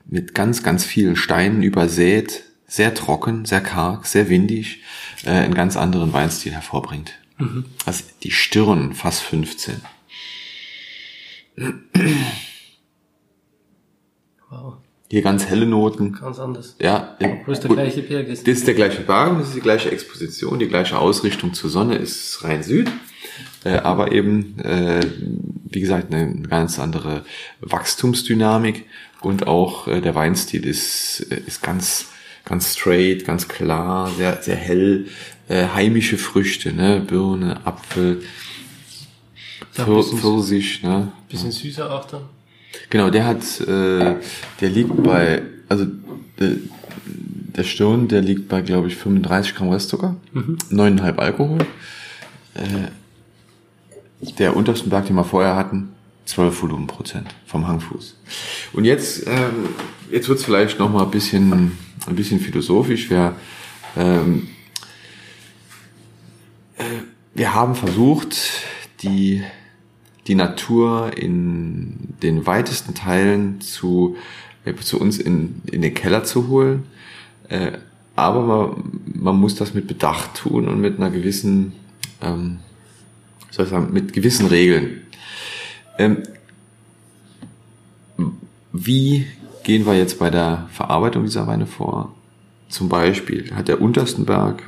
mit ganz, ganz vielen Steinen übersät, sehr trocken, sehr karg, sehr windig, äh, einen ganz anderen Weinstil hervorbringt. Mhm. Also die Stirn fast 15. Wow. Hier ganz helle Noten. Ganz anders. Ja. Wo ist der gleiche Berg? Das ist der gleiche Berg, das ist die gleiche Exposition, die gleiche Ausrichtung zur Sonne ist Rhein-Süd. Äh, aber eben, äh, wie gesagt, eine ganz andere Wachstumsdynamik und auch äh, der Weinstil ist, äh, ist ganz, ganz straight, ganz klar, sehr, sehr hell, äh, heimische Früchte, ne, Birne, Apfel, Pfirsich, ne. Bisschen süßer auch dann. Genau, der hat, äh, der liegt bei, also der, der Stirn, der liegt bei, glaube ich, 35 Gramm Restzucker, mhm. 9,5 Alkohol. Äh, der untersten Berg, den wir vorher hatten, 12 Volumenprozent vom Hangfuß. Und jetzt, ähm, jetzt wird's vielleicht noch mal ein bisschen, ein bisschen philosophisch. Wir, ähm, äh, wir haben versucht, die die Natur in den weitesten Teilen zu, äh, zu uns in, in den Keller zu holen. Äh, aber man, man muss das mit Bedacht tun und mit einer gewissen, ähm, soll ich sagen, mit gewissen Regeln. Ähm, wie gehen wir jetzt bei der Verarbeitung dieser Weine vor? Zum Beispiel hat der untersten Berg,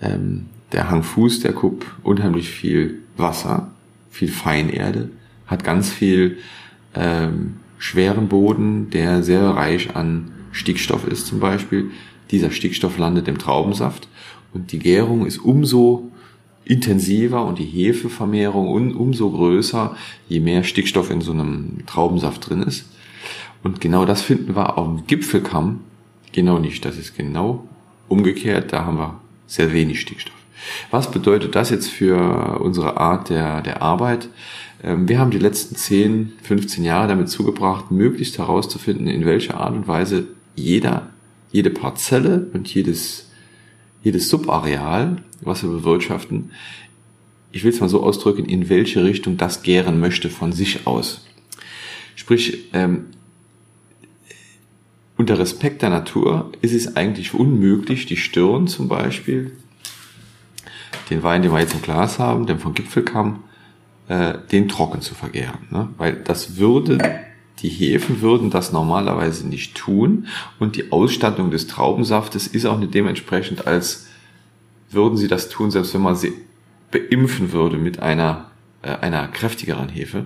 ähm, der Hangfuß der Kupp, unheimlich viel Wasser viel Feinerde, hat ganz viel ähm, schweren Boden, der sehr reich an Stickstoff ist zum Beispiel. Dieser Stickstoff landet im Traubensaft und die Gärung ist umso intensiver und die Hefevermehrung um, umso größer, je mehr Stickstoff in so einem Traubensaft drin ist. Und genau das finden wir auf dem Gipfelkamm genau nicht. Das ist genau umgekehrt. Da haben wir sehr wenig Stickstoff. Was bedeutet das jetzt für unsere Art der, der Arbeit? Ähm, wir haben die letzten 10, 15 Jahre damit zugebracht, möglichst herauszufinden, in welcher Art und Weise jeder, jede Parzelle und jedes, jedes Subareal, was wir bewirtschaften, ich will es mal so ausdrücken, in welche Richtung das gären möchte von sich aus. Sprich, ähm, unter Respekt der Natur ist es eigentlich unmöglich, die Stirn zum Beispiel den Wein, den wir jetzt im Glas haben, den von Gipfelkamm, äh, den trocken zu vergären. Ne? Weil das würde, die Hefen würden das normalerweise nicht tun und die Ausstattung des Traubensaftes ist auch nicht dementsprechend, als würden sie das tun, selbst wenn man sie beimpfen würde mit einer, äh, einer kräftigeren Hefe.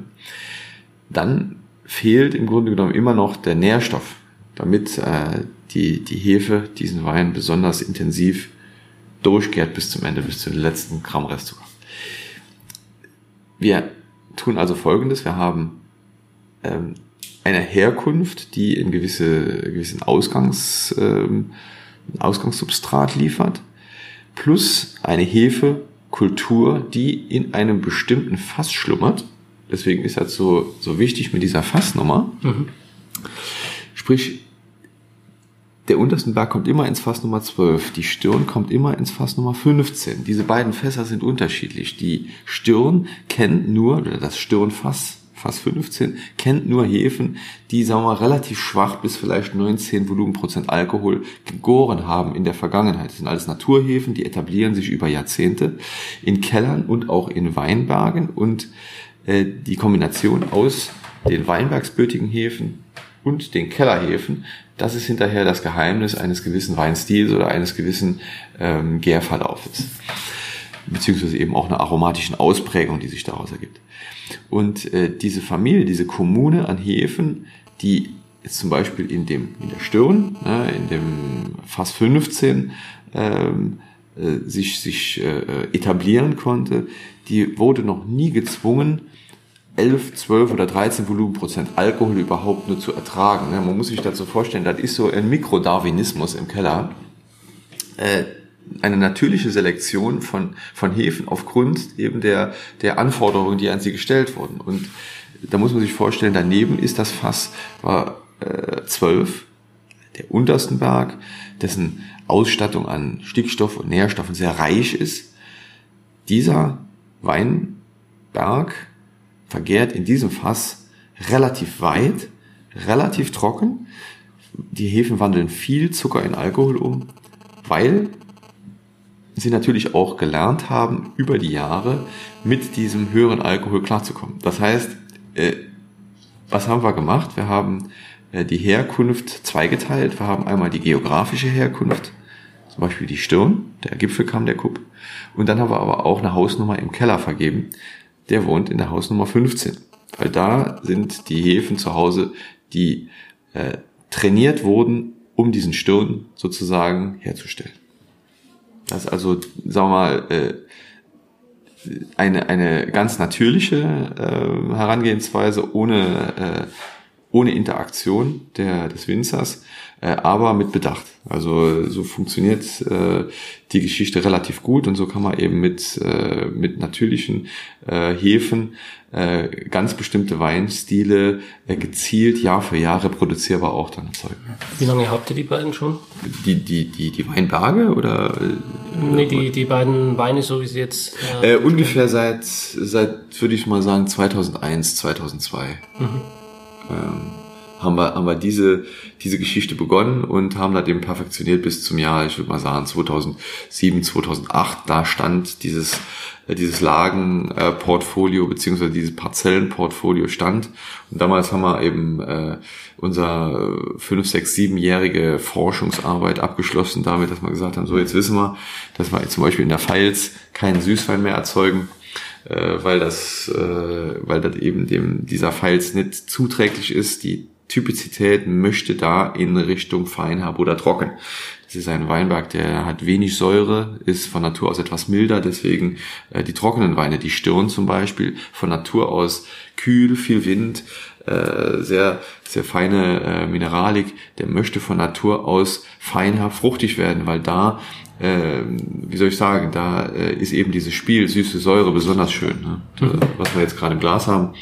Dann fehlt im Grunde genommen immer noch der Nährstoff, damit äh, die, die Hefe diesen Wein besonders intensiv durchgärt bis zum Ende, bis zu den letzten Gramm Restzucker. Wir tun also Folgendes. Wir haben ähm, eine Herkunft, die in gewisse, gewissen Ausgangs, ähm, Ausgangssubstrat liefert, plus eine Hefekultur, die in einem bestimmten Fass schlummert. Deswegen ist das so, so wichtig mit dieser Fassnummer. Mhm. Sprich, der untersten Berg kommt immer ins Fass Nummer 12, die Stirn kommt immer ins Fass Nummer 15. Diese beiden Fässer sind unterschiedlich. Die Stirn kennt nur, oder das Stirnfass, Fass 15, kennt nur Hefen, die, sagen wir mal, relativ schwach bis vielleicht 19 Volumenprozent Alkohol gegoren haben in der Vergangenheit. Das sind alles Naturhefen, die etablieren sich über Jahrzehnte in Kellern und auch in Weinbergen und äh, die Kombination aus den weinbergsbötigen Hefen und den Kellerhefen das ist hinterher das Geheimnis eines gewissen Weinstils oder eines gewissen ähm, Gärverlaufes. Beziehungsweise eben auch einer aromatischen Ausprägung, die sich daraus ergibt. Und äh, diese Familie, diese Kommune an Hefen, die jetzt zum Beispiel in dem in der Stirn, ne, in dem Fass 15 ähm, äh, sich sich äh, etablieren konnte, die wurde noch nie gezwungen, 11, 12 oder 13 Volumenprozent Alkohol überhaupt nur zu ertragen. Man muss sich dazu vorstellen, das ist so ein Mikrodarwinismus im Keller. Äh, eine natürliche Selektion von, von Hefen aufgrund eben der, der Anforderungen, die an sie gestellt wurden. Und da muss man sich vorstellen, daneben ist das Fass war äh, 12, der untersten Berg, dessen Ausstattung an Stickstoff und Nährstoffen sehr reich ist. Dieser Weinberg vergärt in diesem Fass relativ weit, relativ trocken. Die Hefen wandeln viel Zucker in Alkohol um, weil sie natürlich auch gelernt haben, über die Jahre mit diesem höheren Alkohol klarzukommen. Das heißt, äh, was haben wir gemacht? Wir haben äh, die Herkunft zweigeteilt. Wir haben einmal die geografische Herkunft, zum Beispiel die Stirn, der Gipfelkamm der Kupp. Und dann haben wir aber auch eine Hausnummer im Keller vergeben, der wohnt in der Hausnummer 15. Weil da sind die Häfen zu Hause, die äh, trainiert wurden, um diesen Stirn sozusagen herzustellen. Das ist also, sagen wir mal, äh, eine, eine ganz natürliche äh, Herangehensweise ohne, äh, ohne Interaktion der, des Winzers aber mit Bedacht. Also so funktioniert äh, die Geschichte relativ gut und so kann man eben mit, äh, mit natürlichen äh, Hefen äh, ganz bestimmte Weinstile äh, gezielt Jahr für Jahr reproduzierbar auch dann erzeugen. Wie lange habt ihr die beiden schon? Die, die, die, die Weinberge oder? Äh, nee, die, die beiden Weine, so wie sie jetzt. Äh, äh, ungefähr seit, seit, würde ich mal sagen, 2001, 2002. Mhm. Ähm, haben wir, haben wir diese, diese Geschichte begonnen und haben das eben perfektioniert bis zum Jahr, ich würde mal sagen, 2007, 2008. Da stand dieses, äh, dieses Lagenportfolio beziehungsweise dieses Parzellenportfolio stand. Und damals haben wir eben äh, unser fünf, sechs, siebenjährige Forschungsarbeit abgeschlossen damit, dass wir gesagt haben, so jetzt wissen wir, dass wir zum Beispiel in der Pfalz keinen Süßwein mehr erzeugen, äh, weil das, äh, weil das eben dem dieser Pfalz nicht zuträglich ist. Die Typizität möchte da in Richtung Feinherb oder trocken. Das ist ein Weinberg, der hat wenig Säure, ist von Natur aus etwas milder, deswegen äh, die trockenen Weine, die Stirn zum Beispiel, von Natur aus kühl, viel Wind, äh, sehr, sehr feine äh, Mineralik, der möchte von Natur aus feinherb fruchtig werden, weil da, äh, wie soll ich sagen, da äh, ist eben dieses Spiel süße Säure besonders schön. Ne? Mhm. Was wir jetzt gerade im Glas haben,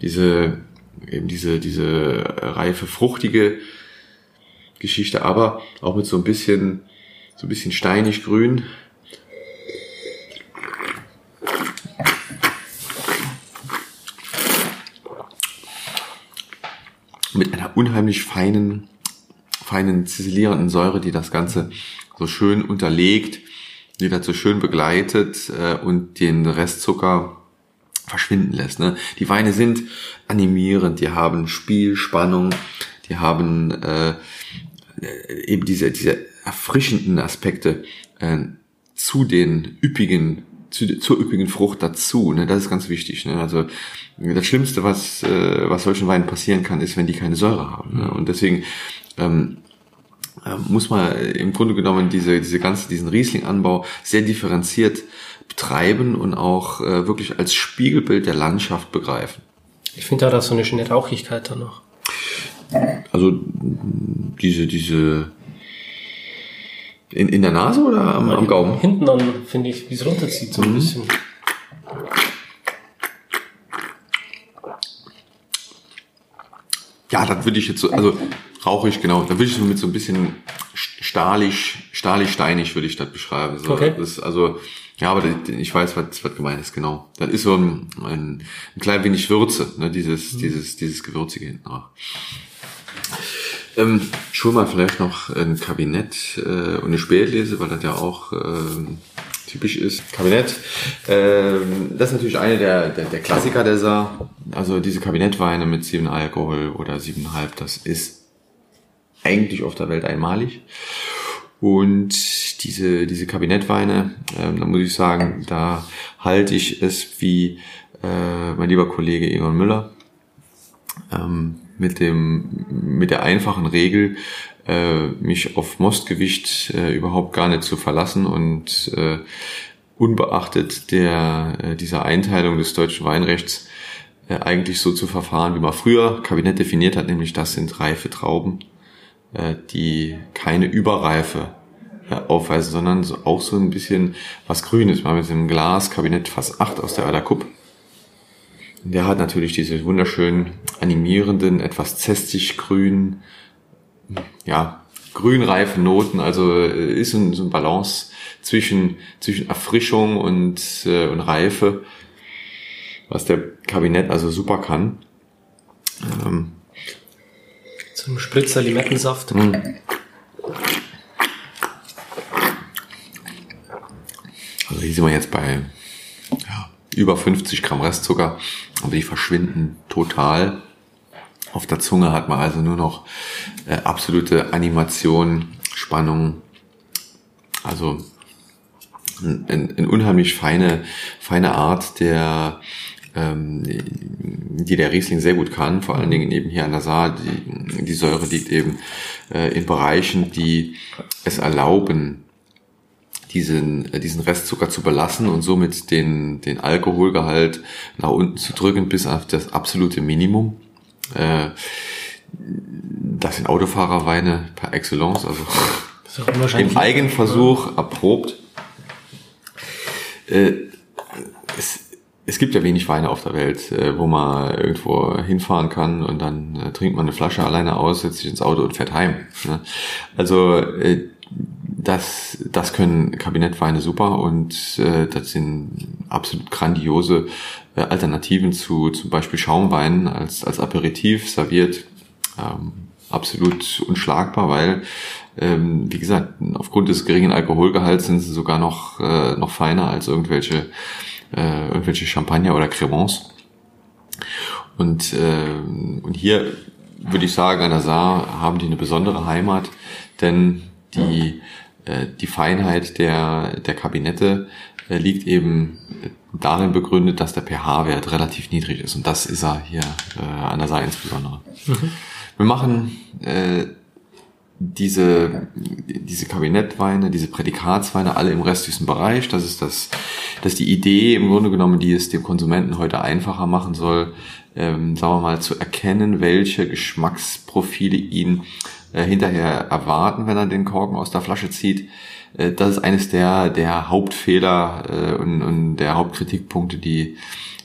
diese eben diese, diese reife, fruchtige Geschichte, aber auch mit so ein bisschen, so ein bisschen steinig grün. Mit einer unheimlich feinen, feinen, ziselierenden Säure, die das Ganze so schön unterlegt, die so schön begleitet äh, und den Restzucker verschwinden lässt. Ne? Die Weine sind animierend, die haben Spiel, Spannung, die haben äh, eben diese, diese erfrischenden Aspekte äh, zu den üppigen zu, zur üppigen Frucht dazu. Ne? Das ist ganz wichtig. Ne? Also das Schlimmste, was, äh, was solchen Weinen passieren kann, ist, wenn die keine Säure haben. Ne? Und deswegen ähm, äh, muss man im Grunde genommen diese, diese ganze, diesen Riesling-Anbau sehr differenziert betreiben und auch äh, wirklich als Spiegelbild der Landschaft begreifen. Ich finde da so eine schöne Rauchigkeit da noch. Also diese, diese in, in der Nase oder am, am Gaumen? Hinten dann finde ich, wie es runterzieht so ein mhm. bisschen. Ja, dann würde ich jetzt so, also rauchig, genau, dann würde ich so mit so ein bisschen stahlig, stahlig, steinig würde ich das beschreiben. So, okay. Das, also, ja, aber ich weiß, was, was gemeint ist, genau. Das ist so ein, ein, ein klein wenig Würze, ne, dieses, mhm. dieses, dieses Gewürzige hinten auch. Ähm, mal vielleicht noch ein Kabinett äh, und eine Spätlese, weil das ja auch ähm, typisch ist. Kabinett, ähm, das ist natürlich eine der, der, der Klassiker der Saar. Also diese Kabinettweine mit 7 Alkohol oder 7,5, das ist eigentlich auf der Welt einmalig. Und diese, diese Kabinettweine, ähm, da muss ich sagen, da halte ich es wie äh, mein lieber Kollege Egon Müller. Ähm, mit dem mit der einfachen Regel äh, mich auf Mostgewicht äh, überhaupt gar nicht zu verlassen und äh, unbeachtet der äh, dieser Einteilung des deutschen Weinrechts äh, eigentlich so zu verfahren, wie man früher Kabinett definiert hat, nämlich das sind reife Trauben, äh, die keine Überreife äh, aufweisen, sondern so, auch so ein bisschen was Grünes. Wir haben jetzt im Glas Kabinett fast 8 aus der Ader Cup der hat natürlich diese wunderschönen animierenden, etwas zästig grün, ja, grünreifen Noten, also äh, ist ein, so ein Balance zwischen, zwischen Erfrischung und, äh, und Reife, was der Kabinett also super kann. Ähm, Zum Spritzer Limettensaft. Mh. Also hier sind wir jetzt bei ja, über 50 Gramm Restzucker, aber die verschwinden total. Auf der Zunge hat man also nur noch äh, absolute Animation, Spannung. Also eine ein unheimlich feine, feine Art, der ähm, die der Riesling sehr gut kann, vor allen Dingen eben hier an der Saar. Die, die Säure liegt eben äh, in Bereichen, die es erlauben, diesen, äh, diesen Restzucker zu belassen und somit den, den Alkoholgehalt nach unten zu drücken bis auf das absolute Minimum. Äh, das sind Autofahrerweine per Excellence, also im Eigenversuch erprobt. Äh, es, es gibt ja wenig Weine auf der Welt, äh, wo man irgendwo hinfahren kann und dann äh, trinkt man eine Flasche alleine aus, setzt sich ins Auto und fährt heim. Ne? Also äh, das, das können Kabinettweine super und das sind absolut grandiose Alternativen zu zum Beispiel Schaumweinen als, als Aperitif serviert. Ähm, absolut unschlagbar, weil, ähm, wie gesagt, aufgrund des geringen Alkoholgehalts sind sie sogar noch, noch feiner als irgendwelche, äh, irgendwelche Champagner oder Cremants. Und, äh, und hier würde ich sagen, an der Saar haben die eine besondere Heimat, denn die äh, die Feinheit der, der Kabinette äh, liegt eben darin begründet, dass der pH-Wert relativ niedrig ist. Und das ist er hier äh, an der Seite insbesondere. Mhm. Wir machen äh, diese, diese Kabinettweine, diese Prädikatsweine alle im restlichen Bereich. Das ist das, das ist die Idee im Grunde genommen, die es dem Konsumenten heute einfacher machen soll, ähm, sagen wir mal, zu erkennen, welche Geschmacksprofile ihn äh, hinterher erwarten, wenn er den Korken aus der Flasche zieht. Äh, das ist eines der, der Hauptfehler äh, und, und der Hauptkritikpunkte, die,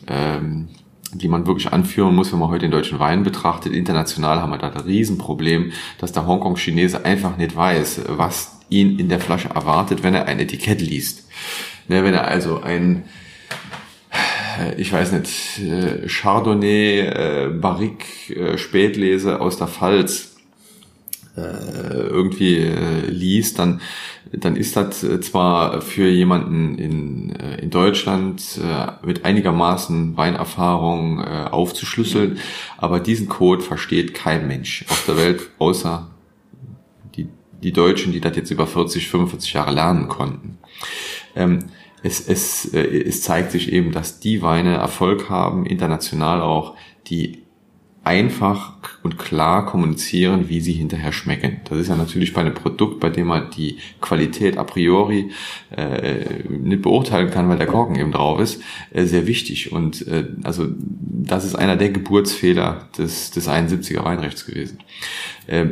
ähm, die man wirklich anführen muss, wenn man heute den deutschen Wein betrachtet. International haben wir da ein Riesenproblem, dass der Hongkong-Chinese einfach nicht weiß, was ihn in der Flasche erwartet, wenn er ein Etikett liest. Ne, wenn er also ein ich weiß nicht, Chardonnay, Barrique, Spätlese aus der Pfalz äh, irgendwie äh, liest, dann dann ist das äh, zwar für jemanden in, äh, in Deutschland äh, mit einigermaßen Weinerfahrung äh, aufzuschlüsseln, aber diesen Code versteht kein Mensch auf der Welt, außer die, die Deutschen, die das jetzt über 40, 45 Jahre lernen konnten. Ähm, es, es, äh, es zeigt sich eben, dass die Weine Erfolg haben, international auch, die einfach und klar kommunizieren, wie sie hinterher schmecken. Das ist ja natürlich bei einem Produkt, bei dem man die Qualität a priori äh, nicht beurteilen kann, weil der Korken eben drauf ist, äh, sehr wichtig. Und äh, also das ist einer der Geburtsfehler des, des 71er Weinrechts gewesen. Äh,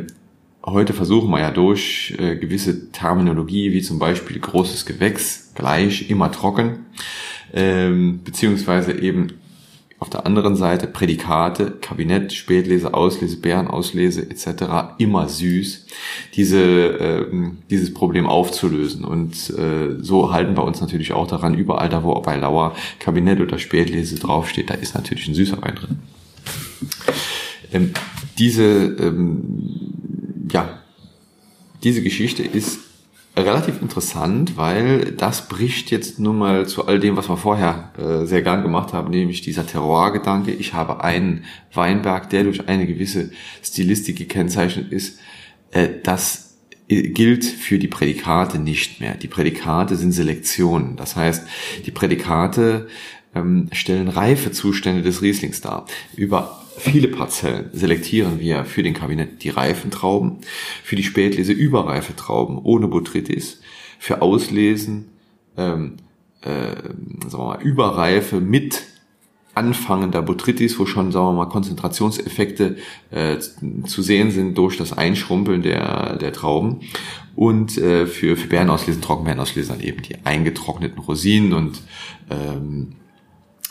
heute versuchen wir ja durch äh, gewisse Terminologie, wie zum Beispiel großes Gewächs, gleich, immer trocken, ähm, beziehungsweise eben auf der anderen Seite Prädikate, Kabinett, Spätlese, Auslese, Bärenauslese etc. immer süß, diese, äh, dieses Problem aufzulösen. Und äh, so halten wir uns natürlich auch daran, überall da, wo bei Lauer Kabinett oder Spätlese draufsteht, da ist natürlich ein süßer Wein drin. Ähm, diese, ähm, ja, diese Geschichte ist relativ interessant, weil das bricht jetzt nun mal zu all dem, was wir vorher äh, sehr gern gemacht haben, nämlich dieser Terroir-Gedanke. Ich habe einen Weinberg, der durch eine gewisse Stilistik gekennzeichnet ist. Äh, das gilt für die Prädikate nicht mehr. Die Prädikate sind Selektionen. Das heißt, die Prädikate ähm, stellen reife Zustände des Rieslings dar. Über viele Parzellen selektieren wir für den Kabinett die reifen Trauben, für die Spätlese überreife Trauben ohne Botrytis, für Auslesen ähm, äh, sagen wir mal, überreife mit anfangender Botrytis, wo schon, sagen wir mal, Konzentrationseffekte äh, zu sehen sind durch das Einschrumpeln der, der Trauben. Und äh, für, für Bärenauslesen, Trockenbeerenauslesen dann eben die eingetrockneten Rosinen und ähm,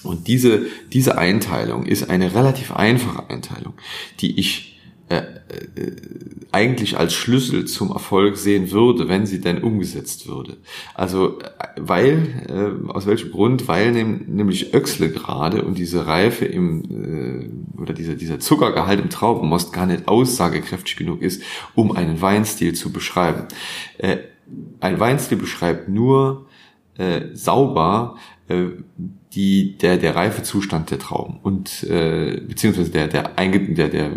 und diese, diese Einteilung ist eine relativ einfache Einteilung, die ich äh, äh, eigentlich als Schlüssel zum Erfolg sehen würde, wenn sie denn umgesetzt würde. Also, äh, weil, äh, aus welchem Grund? Weil nehm, nämlich Öxle gerade und diese Reife im, äh, oder dieser, dieser Zuckergehalt im Traubenmost gar nicht aussagekräftig genug ist, um einen Weinstil zu beschreiben. Äh, ein Weinstil beschreibt nur äh, sauber, die, der, der Reifezustand der Trauben und äh, beziehungsweise der, der, einge, der, der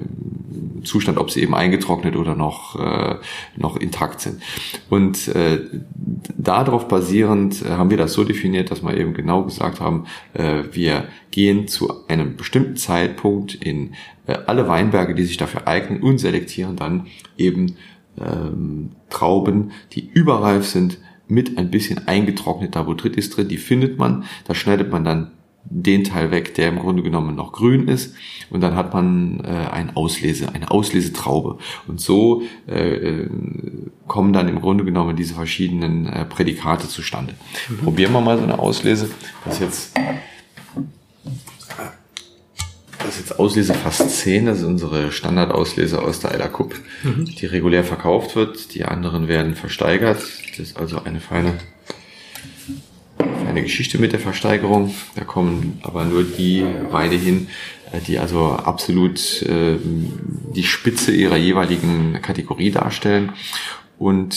Zustand, ob sie eben eingetrocknet oder noch, äh, noch intakt sind. Und äh, darauf basierend äh, haben wir das so definiert, dass wir eben genau gesagt haben, äh, wir gehen zu einem bestimmten Zeitpunkt in äh, alle Weinberge, die sich dafür eignen und selektieren dann eben ähm, Trauben, die überreif sind, mit ein bisschen eingetrockneter Botrytis drin. Die findet man. Da schneidet man dann den Teil weg, der im Grunde genommen noch grün ist. Und dann hat man äh, ein Auslese, eine Auslesetraube. Und so äh, kommen dann im Grunde genommen diese verschiedenen äh, Prädikate zustande. Mhm. Probieren wir mal so eine Auslese. Das ist jetzt das ist jetzt Auslese fast 10, das ist unsere Standardauslese aus der Eiler Cup, mhm. die regulär verkauft wird. Die anderen werden versteigert. Das ist also eine feine, feine Geschichte mit der Versteigerung. Da kommen aber nur die Weine hin, äh, die also absolut äh, die Spitze ihrer jeweiligen Kategorie darstellen. Und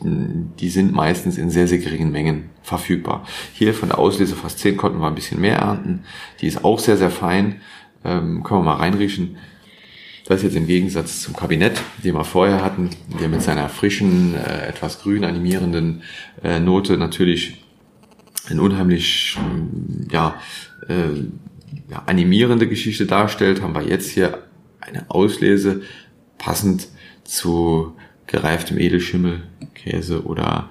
die sind meistens in sehr, sehr geringen Mengen verfügbar. Hier von der Auslese fast 10 konnten wir ein bisschen mehr ernten. Die ist auch sehr, sehr fein ähm, können wir mal reinriechen. Das ist jetzt im Gegensatz zum Kabinett, den wir vorher hatten, der mit seiner frischen, äh, etwas grün animierenden äh, Note natürlich eine unheimlich äh, ja, äh, ja, animierende Geschichte darstellt, haben wir jetzt hier eine Auslese passend zu gereiftem Edelschimmel, Käse oder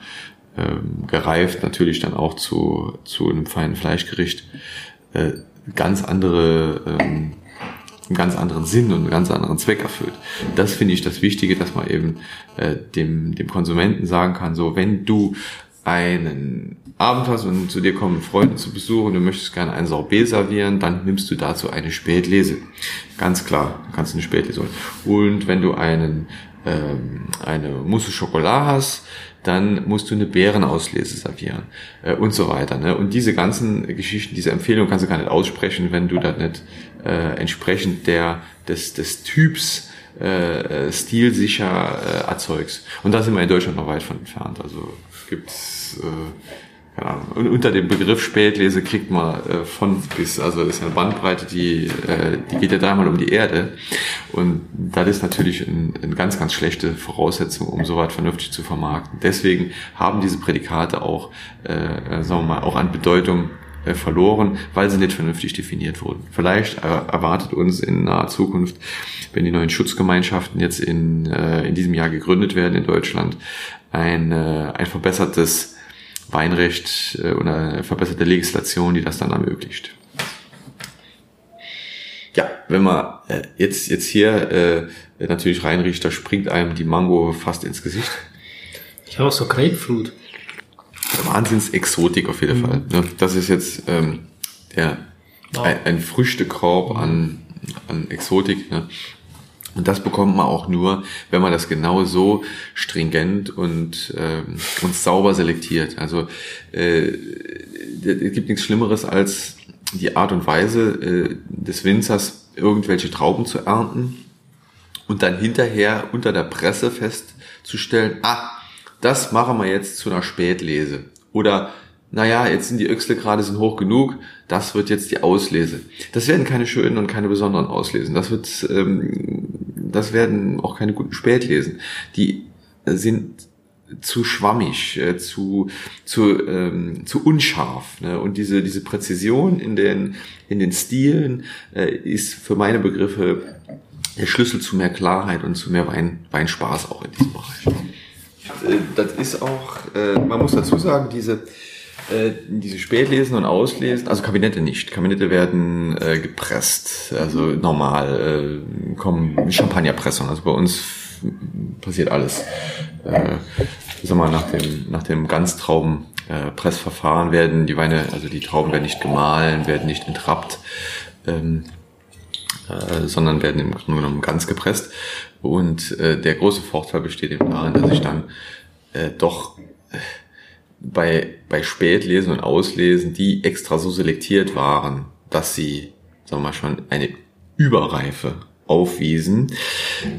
ähm, gereift natürlich dann auch zu, zu einem feinen Fleischgericht. Äh, ganz andere, ähm, einen ganz anderen Sinn und einen ganz anderen Zweck erfüllt. Das finde ich das Wichtige, dass man eben äh, dem, dem Konsumenten sagen kann, so wenn du einen Abend hast und zu dir kommen Freunde zu besuchen, du möchtest gerne ein Sorbet servieren, dann nimmst du dazu eine Spätlese. Ganz klar, kannst du eine Spätlese holen. Und wenn du einen ähm, eine Mousse Schokolade hast, dann musst du eine Bärenauslese servieren äh, und so weiter. Ne? Und diese ganzen Geschichten, diese Empfehlungen kannst du gar nicht aussprechen, wenn du das nicht äh, entsprechend der des, des Typs äh, stilsicher äh, erzeugst. Und da sind wir in Deutschland noch weit von entfernt. Also gibt's äh, und unter dem Begriff Spätlese kriegt man äh, von bis, also ist eine Bandbreite, die, äh, die geht ja dreimal um die Erde. Und das ist natürlich eine ein ganz, ganz schlechte Voraussetzung, um sowas vernünftig zu vermarkten. Deswegen haben diese Prädikate auch, äh, sagen wir mal, auch an Bedeutung äh, verloren, weil sie nicht vernünftig definiert wurden. Vielleicht äh, erwartet uns in naher Zukunft, wenn die neuen Schutzgemeinschaften jetzt in, äh, in diesem Jahr gegründet werden in Deutschland, ein, äh, ein verbessertes Weinrecht äh, oder eine verbesserte Legislation, die das dann ermöglicht. Ja, wenn man äh, jetzt, jetzt hier äh, natürlich reinriecht, da springt einem die Mango fast ins Gesicht. Ich habe auch so Grapefruit. Wahnsinns-Exotik auf jeden mhm. Fall. Ne? Das ist jetzt ähm, der, wow. ein, ein Früchtekorb an, an Exotik. Ne? Und das bekommt man auch nur, wenn man das genau so stringent und, ähm, und sauber selektiert. Also äh, es gibt nichts Schlimmeres als die Art und Weise äh, des Winzers, irgendwelche Trauben zu ernten und dann hinterher unter der Presse festzustellen, ah, das machen wir jetzt zu einer Spätlese. Oder, naja, jetzt sind die Öchsle gerade sind hoch genug, das wird jetzt die Auslese. Das werden keine schönen und keine besonderen Auslesen. Das wird, ähm, das werden auch keine guten Spätlesen. Die sind zu schwammig, äh, zu zu ähm, zu unscharf. Ne? Und diese diese Präzision in den in den Stilen äh, ist für meine Begriffe der Schlüssel zu mehr Klarheit und zu mehr Wein, Weinspaß auch in diesem Bereich. Äh, das ist auch, äh, man muss dazu sagen, diese, äh, diese Spätlesen und Auslesen, also Kabinette nicht. Kabinette werden äh, gepresst, also normal äh, kommen Champagnerpressung. Also bei uns passiert alles. Äh, sag mal, nach dem, nach dem Ganztraubenpressverfahren werden die Weine, also die Trauben werden nicht gemahlen, werden nicht entrappt. Ähm, äh, sondern werden im Grunde genommen ganz gepresst. Und äh, der große Vorteil besteht eben darin, dass ich dann äh, doch äh, bei, bei Spätlesen und Auslesen, die extra so selektiert waren, dass sie, sagen wir mal, schon eine Überreife aufwiesen,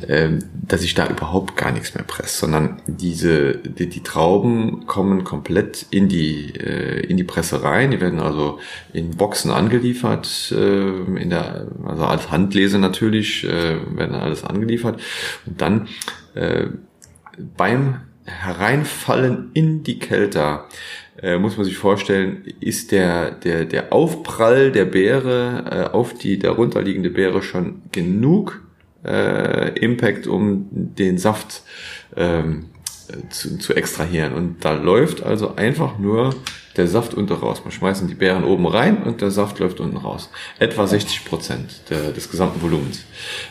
ähm, dass ich da überhaupt gar nichts mehr presse, sondern diese die, die Trauben kommen komplett in die äh, in die Presse rein. Die werden also in Boxen angeliefert, äh, in der also als Handlese natürlich äh, werden alles angeliefert und dann äh, beim Hereinfallen in die Kälte äh, muss man sich vorstellen, ist der, der, der Aufprall der Beere äh, auf die darunterliegende Beere schon genug äh, Impact, um den Saft ähm, zu, zu extrahieren. Und da läuft also einfach nur der Saft unten raus. Man schmeißt die Beeren oben rein und der Saft läuft unten raus. Etwa 60 Prozent des gesamten Volumens.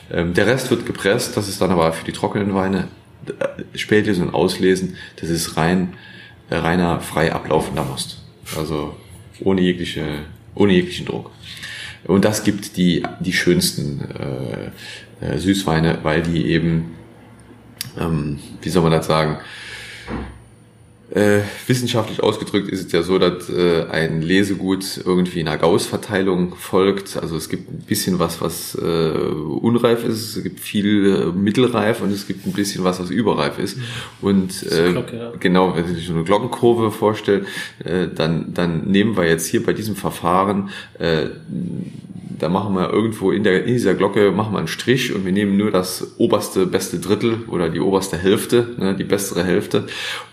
Ähm, der Rest wird gepresst, das ist dann aber für die trockenen Weine äh, Spätlesen und Auslesen, das ist rein reiner frei ablaufender Most. Also ohne jegliche, ohne jeglichen Druck. Und das gibt die, die schönsten äh, äh, Süßweine, weil die eben, ähm, wie soll man das sagen, äh, wissenschaftlich ausgedrückt ist es ja so, dass äh, ein Lesegut irgendwie einer Gauss-Verteilung folgt. Also es gibt ein bisschen was, was äh, unreif ist, es gibt viel äh, mittelreif und es gibt ein bisschen was, was überreif ist. Und äh, Glocke, ja. genau, wenn Sie sich so eine Glockenkurve vorstellen, äh, dann, dann nehmen wir jetzt hier bei diesem Verfahren äh, da machen wir irgendwo in, der, in dieser Glocke machen wir einen Strich und wir nehmen nur das oberste, beste Drittel oder die oberste Hälfte, ne, die bessere Hälfte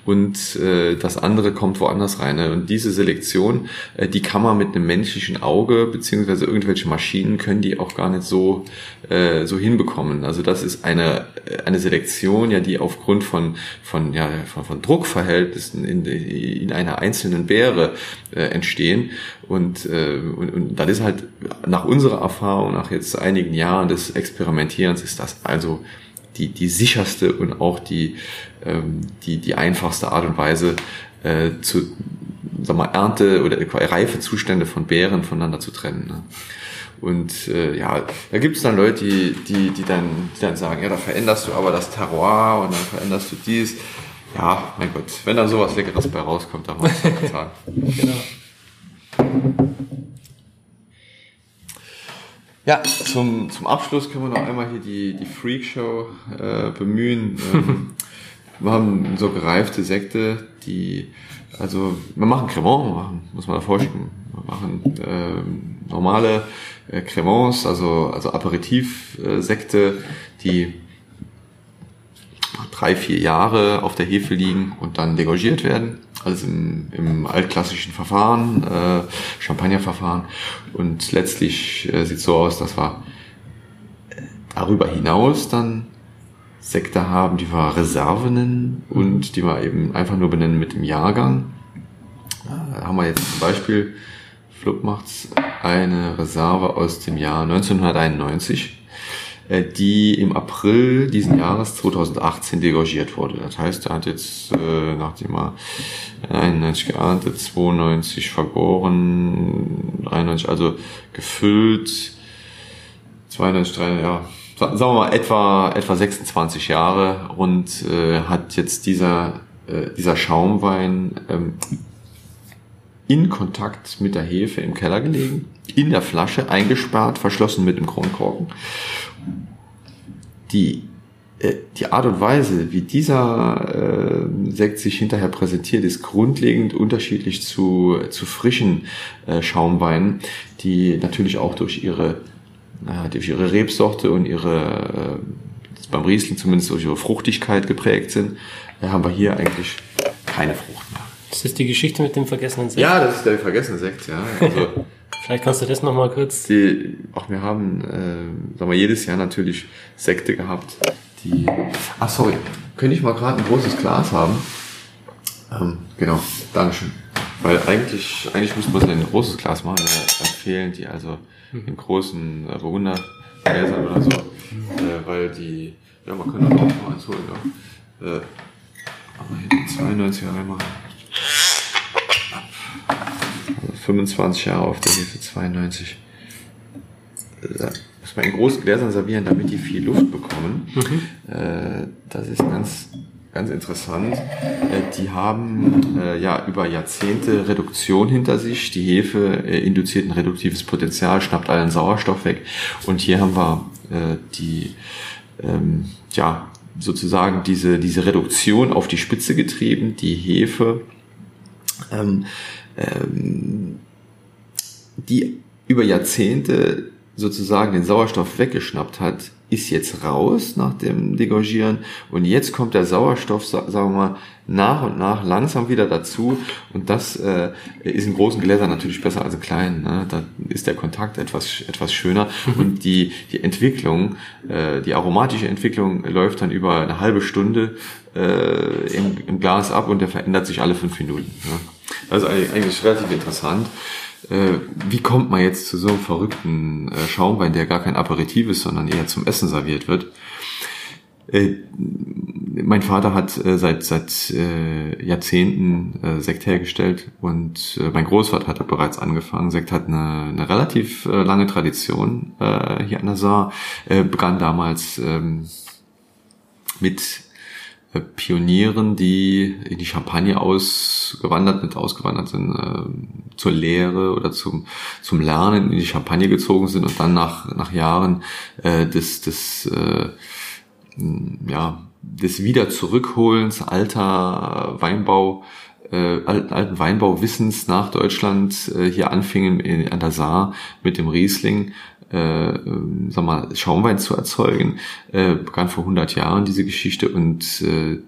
und äh, das andere kommt woanders rein. Ne? Und diese Selektion, äh, die kann man mit einem menschlichen Auge beziehungsweise irgendwelche Maschinen können die auch gar nicht so äh, so hinbekommen. Also das ist eine eine Selektion, ja, die aufgrund von von ja von, von Druckverhältnissen in, in einer einzelnen Beere äh, entstehen und, äh, und und das ist halt nach unserer Erfahrung, nach jetzt einigen Jahren des Experimentierens, ist das also die, die sicherste und auch die, ähm, die, die einfachste Art und Weise äh, zu sag mal, Ernte oder Reifezustände von Beeren voneinander zu trennen. Ne? Und äh, ja, da gibt es dann Leute, die, die, die, dann, die dann sagen, ja, da veränderst du aber das Terroir und dann veränderst du dies. Ja, mein Gott, wenn da sowas Leckeres bei rauskommt, dann machst du das getan. genau. Ja, zum, zum Abschluss können wir noch einmal hier die, die Freak Show äh, bemühen. Ähm, wir haben so gereifte Sekte, die Also wir machen Cremant, machen, muss man da vorstellen. Wir machen äh, normale äh, Cremants, also, also Aperitivsekte, die drei, vier Jahre auf der Hefe liegen und dann degorgiert werden. Also im, im altklassischen Verfahren, äh, Champagnerverfahren. Und letztlich äh, sieht so aus, dass wir äh, darüber hinaus dann Sekte haben, die wir Reserve nennen und die wir eben einfach nur benennen mit dem Jahrgang. Da haben wir jetzt zum Beispiel, Flug macht's, eine Reserve aus dem Jahr 1991, äh, die im April diesen Jahres 2018 degorgiert wurde. Das heißt, er hat jetzt, äh, nachdem er 91 geerntet, 92 vergoren, 93, also gefüllt, 92, 3, ja, sagen wir mal etwa etwa 26 Jahre und äh, hat jetzt dieser äh, dieser Schaumwein ähm, in Kontakt mit der Hefe im Keller gelegen, in der Flasche eingesperrt, verschlossen mit dem Kronkorken. Die äh, die Art und Weise, wie dieser äh, Sekt sich hinterher präsentiert, ist grundlegend unterschiedlich zu, zu frischen äh, Schaumweinen, die natürlich auch durch ihre äh, durch ihre Rebsorte und ihre, äh, beim Riesling zumindest durch ihre Fruchtigkeit geprägt sind, da haben wir hier eigentlich keine Frucht mehr. Ist das die Geschichte mit dem vergessenen Sekt? Ja, das ist der vergessene Sekt, ja. Also, Vielleicht kannst du das nochmal kurz. Die, auch wir haben, äh, sagen wir, jedes Jahr natürlich Sekte gehabt, die. Ach sorry, könnte ich mal gerade ein großes Glas haben? Ähm, genau, Dankeschön. Weil eigentlich, eigentlich müsste man es ein großes Glas machen, empfehlen die also in großen äh, Bewundergläsern oder so, äh, weil die, ja, man könnte auch mal eins holen, ja. Äh, aber hinten 92 Jahre machen. 25 Jahre auf der Hefe, 92. Da muss man in großen Gläsern servieren, damit die viel Luft bekommen. Mhm. Äh, das ist ganz ganz interessant. Äh, die haben äh, ja über Jahrzehnte Reduktion hinter sich. Die Hefe äh, induziert ein reduktives Potenzial, schnappt allen Sauerstoff weg. Und hier haben wir äh, die ähm, ja sozusagen diese diese Reduktion auf die Spitze getrieben. Die Hefe, ähm, ähm, die über Jahrzehnte sozusagen den Sauerstoff weggeschnappt hat, ist jetzt raus nach dem Degorgieren und jetzt kommt der Sauerstoff, sagen wir mal, nach und nach langsam wieder dazu und das äh, ist in großen Gläsern natürlich besser als in kleinen. Ne? Da ist der Kontakt etwas etwas schöner mhm. und die die Entwicklung, äh, die aromatische Entwicklung läuft dann über eine halbe Stunde äh, im, im Glas ab und der verändert sich alle fünf Minuten. Ne? Ist eigentlich relativ interessant äh, wie kommt man jetzt zu so einem verrückten äh, Schaumwein, der gar kein Aperitif ist, sondern eher zum Essen serviert wird? Äh, mein Vater hat seit seit Jahrzehnten Sekt hergestellt und mein Großvater hat bereits angefangen. Sekt hat eine, eine relativ lange Tradition hier an der Saar. Begann damals ähm, mit Pionieren, die in die Champagne ausgewandert sind, ausgewandert sind äh, zur Lehre oder zum, zum Lernen in die Champagne gezogen sind und dann nach, nach Jahren äh, des, des, äh, ja, des Wieder zurückholens alter Weinbau äh, alten Weinbauwissens nach Deutschland äh, hier anfingen in, an der Saar mit dem Riesling äh, sag mal, Schaumwein zu erzeugen, äh, begann vor 100 Jahren diese Geschichte und äh,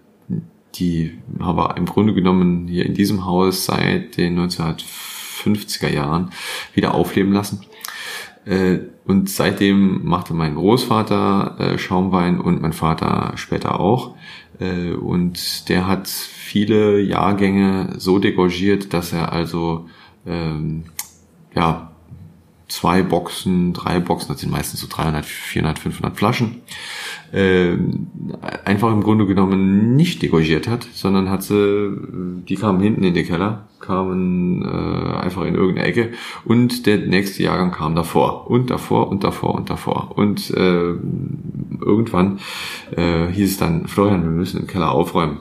die haben wir im Grunde genommen hier in diesem Haus seit den 1950er Jahren wieder aufleben lassen. Äh, und seitdem machte mein Großvater äh, Schaumwein und mein Vater später auch. Äh, und der hat viele Jahrgänge so degorgiert, dass er also ähm, ja zwei Boxen, drei Boxen, das sind meistens so 300, 400, 500 Flaschen, äh, einfach im Grunde genommen nicht degorgiert hat, sondern hat sie, die kamen hinten in den Keller, kamen äh, einfach in irgendeine Ecke und der nächste Jahrgang kam davor und davor und davor und davor und äh, irgendwann äh, hieß es dann, Florian, wir müssen den Keller aufräumen.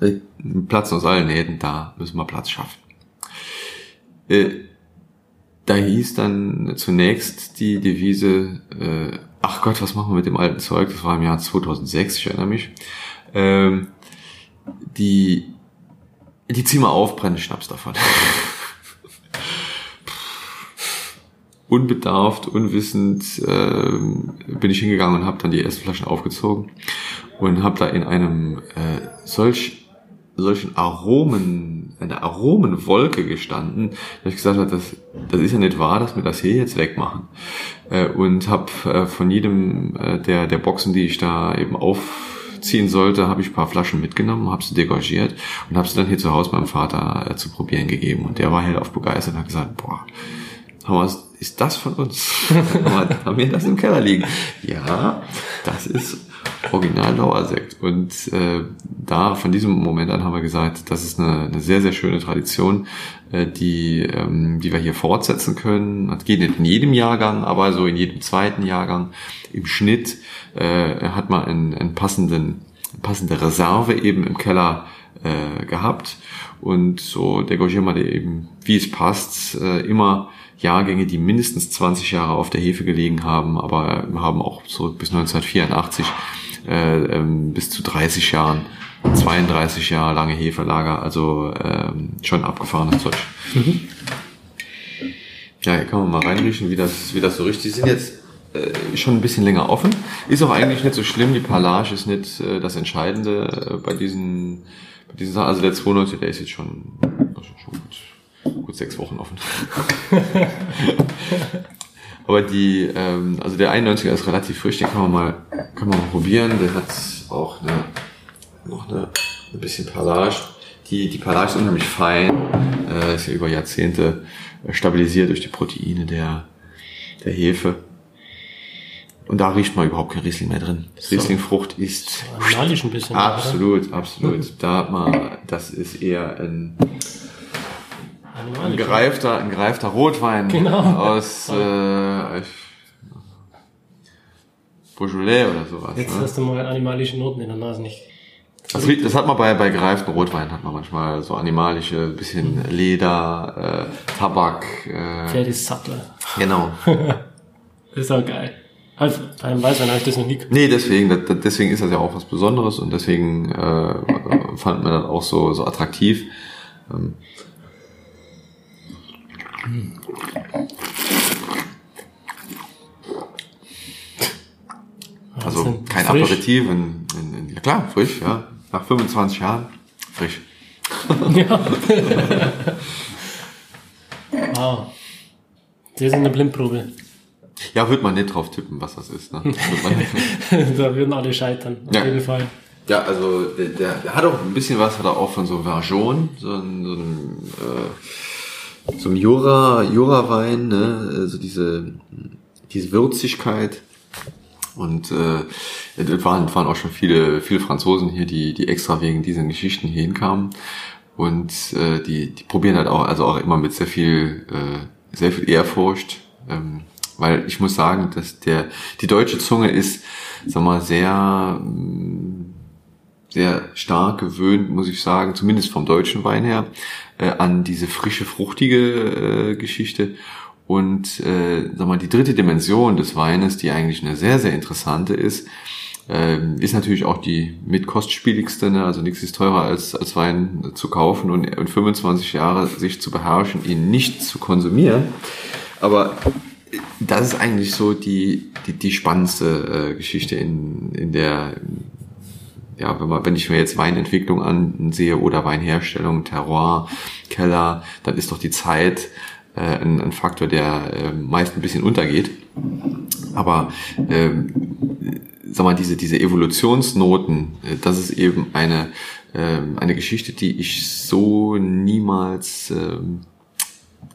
Äh, Platz aus allen Nähten, da müssen wir Platz schaffen. Äh, da hieß dann zunächst die Devise, äh, ach Gott, was machen wir mit dem alten Zeug? Das war im Jahr 2006, ich erinnere mich. Ähm, die die zieh mal auf, brenne Schnaps davon. Unbedarft, unwissend äh, bin ich hingegangen und habe dann die ersten Flaschen aufgezogen und habe da in einem äh, solch solchen Aromen, eine Aromenwolke gestanden, dass ich gesagt habe, das, das ist ja nicht wahr, dass wir das hier jetzt wegmachen. Äh, und habe äh, von jedem äh, der, der Boxen, die ich da eben aufziehen sollte, habe ich paar Flaschen mitgenommen, habe sie degagiert und habe sie dann hier zu Hause meinem Vater äh, zu probieren gegeben. Und der war hellauf begeistert und hat gesagt, boah, ist das von uns? haben wir das im Keller liegen? Ja, das ist Original Dauersekt. Und äh, da, von diesem Moment an haben wir gesagt, das ist eine, eine sehr, sehr schöne Tradition, äh, die, ähm, die wir hier fortsetzen können. Das geht nicht in jedem Jahrgang, aber so in jedem zweiten Jahrgang im Schnitt äh, hat man einen, einen passenden, passende Reserve eben im Keller äh, gehabt. Und so degagieren wir eben, wie es passt, äh, immer Jahrgänge, die mindestens 20 Jahre auf der Hefe gelegen haben, aber haben auch zurück bis 1984 äh, ähm, bis zu 30 Jahren, 32 Jahre lange Hefelager, also ähm, schon abgefahrenes Zeug. Mhm. Ja, hier kann man mal reinriechen, wie das, wie das so richtig sind jetzt äh, schon ein bisschen länger offen. Ist auch eigentlich nicht so schlimm, die Palage ist nicht äh, das Entscheidende äh, bei diesen, bei diesen Sachen. Also der 92, der ist jetzt schon, schon gut, sechs Wochen offen. Aber die, ähm, also der 91er ist relativ frisch, den kann man mal, kann man mal probieren. Der hat auch eine, noch eine, ein bisschen Palage. Die, die Palage ist unheimlich fein, äh, ist ja über Jahrzehnte stabilisiert durch die Proteine der, der Hefe. Und da riecht man überhaupt kein Riesling mehr drin. So. Rieslingfrucht ist animalisch ein bisschen. Absolut, oder? absolut. Da hat man, das ist eher ein ein gereifter, ein gereifter Rotwein genau. aus äh, Beaujolais oder sowas. Jetzt ne? hast du mal animalische Noten in der Nase nicht. Das, das hat man bei, bei gereiften Rotweinen hat man manchmal so animalische, bisschen Leder, äh, Tabak. Äh, Pferdesattel. Genau. ist auch geil. Also, beim Weißwein habe ich das noch nie Nee, deswegen, deswegen ist das ja auch was Besonderes und deswegen äh, fand man das auch so, so attraktiv. Ähm, also kein frisch. Aperitif, in, in, in, ja klar, frisch, ja. Nach 25 Jahren, frisch. Ja. wow. Das ist eine Blindprobe. Ja, wird man nicht drauf tippen, was das ist. Ne? da würden alle scheitern, auf ja. jeden Fall. Ja, also der, der, der hat auch ein bisschen was, hat er auch von so Version, so ein, so ein äh, so ein Jura, Jura-Wein, ne? also diese, diese Würzigkeit. Und äh, es waren, waren auch schon viele, viele Franzosen hier, die, die extra wegen diesen Geschichten hier hinkamen. Und äh, die, die probieren halt auch, also auch immer mit sehr viel, äh, sehr viel Ehrfurcht. Ähm, weil ich muss sagen, dass der, die deutsche Zunge ist, sag mal, sehr, sehr stark gewöhnt, muss ich sagen, zumindest vom deutschen Wein her, äh, an diese frische, fruchtige äh, Geschichte. Und äh, sag mal, die dritte Dimension des Weines, die eigentlich eine sehr, sehr interessante ist, äh, ist natürlich auch die mit kostspieligste, ne? also nichts ist teurer als, als Wein zu kaufen und, und 25 Jahre sich zu beherrschen, ihn nicht zu konsumieren. Aber das ist eigentlich so die, die, die spannendste äh, Geschichte in, in der ja, wenn, man, wenn ich mir jetzt Weinentwicklung ansehe oder Weinherstellung, Terroir, Keller, dann ist doch die Zeit äh, ein, ein Faktor, der äh, meist ein bisschen untergeht. Aber ähm, sag mal, diese, diese Evolutionsnoten, äh, das ist eben eine, äh, eine Geschichte, die ich so niemals äh,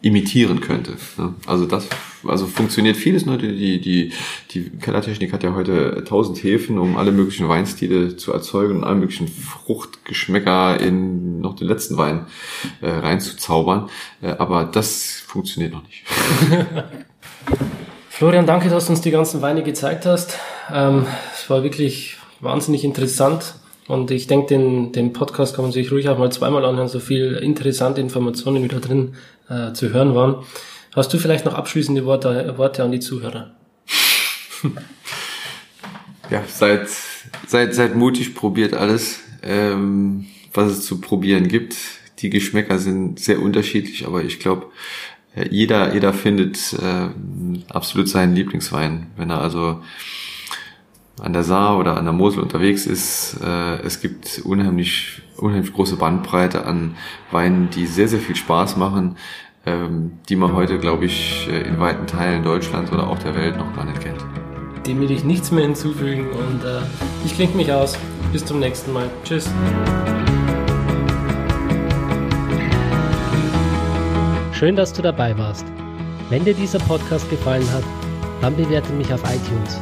imitieren könnte. Ne? Also das, also funktioniert vieles, ne? Die, die, die Kellertechnik hat ja heute tausend Häfen, um alle möglichen Weinstile zu erzeugen und alle möglichen Fruchtgeschmäcker in noch den letzten Wein äh, reinzuzaubern. Äh, aber das funktioniert noch nicht. Florian, danke, dass du uns die ganzen Weine gezeigt hast. Ähm, es war wirklich wahnsinnig interessant. Und ich denke, den, den Podcast kann man sich ruhig auch mal zweimal anhören, so viel interessante Informationen wie da drin äh, zu hören waren. Hast du vielleicht noch abschließende Worte, Worte an die Zuhörer? ja, seid, seid, seid mutig, probiert alles, ähm, was es zu probieren gibt. die Geschmäcker sind sehr unterschiedlich, aber ich glaube, äh, jeder, jeder findet äh, absolut seinen Lieblingswein. Wenn er also an der Saar oder an der Mosel unterwegs ist, äh, es gibt unheimlich, unheimlich große Bandbreite an Weinen, die sehr, sehr viel Spaß machen, ähm, die man heute, glaube ich, äh, in weiten Teilen Deutschlands oder auch der Welt noch gar nicht kennt. Dem will ich nichts mehr hinzufügen und äh, ich klinge mich aus. Bis zum nächsten Mal. Tschüss. Schön, dass du dabei warst. Wenn dir dieser Podcast gefallen hat, dann bewerte mich auf iTunes.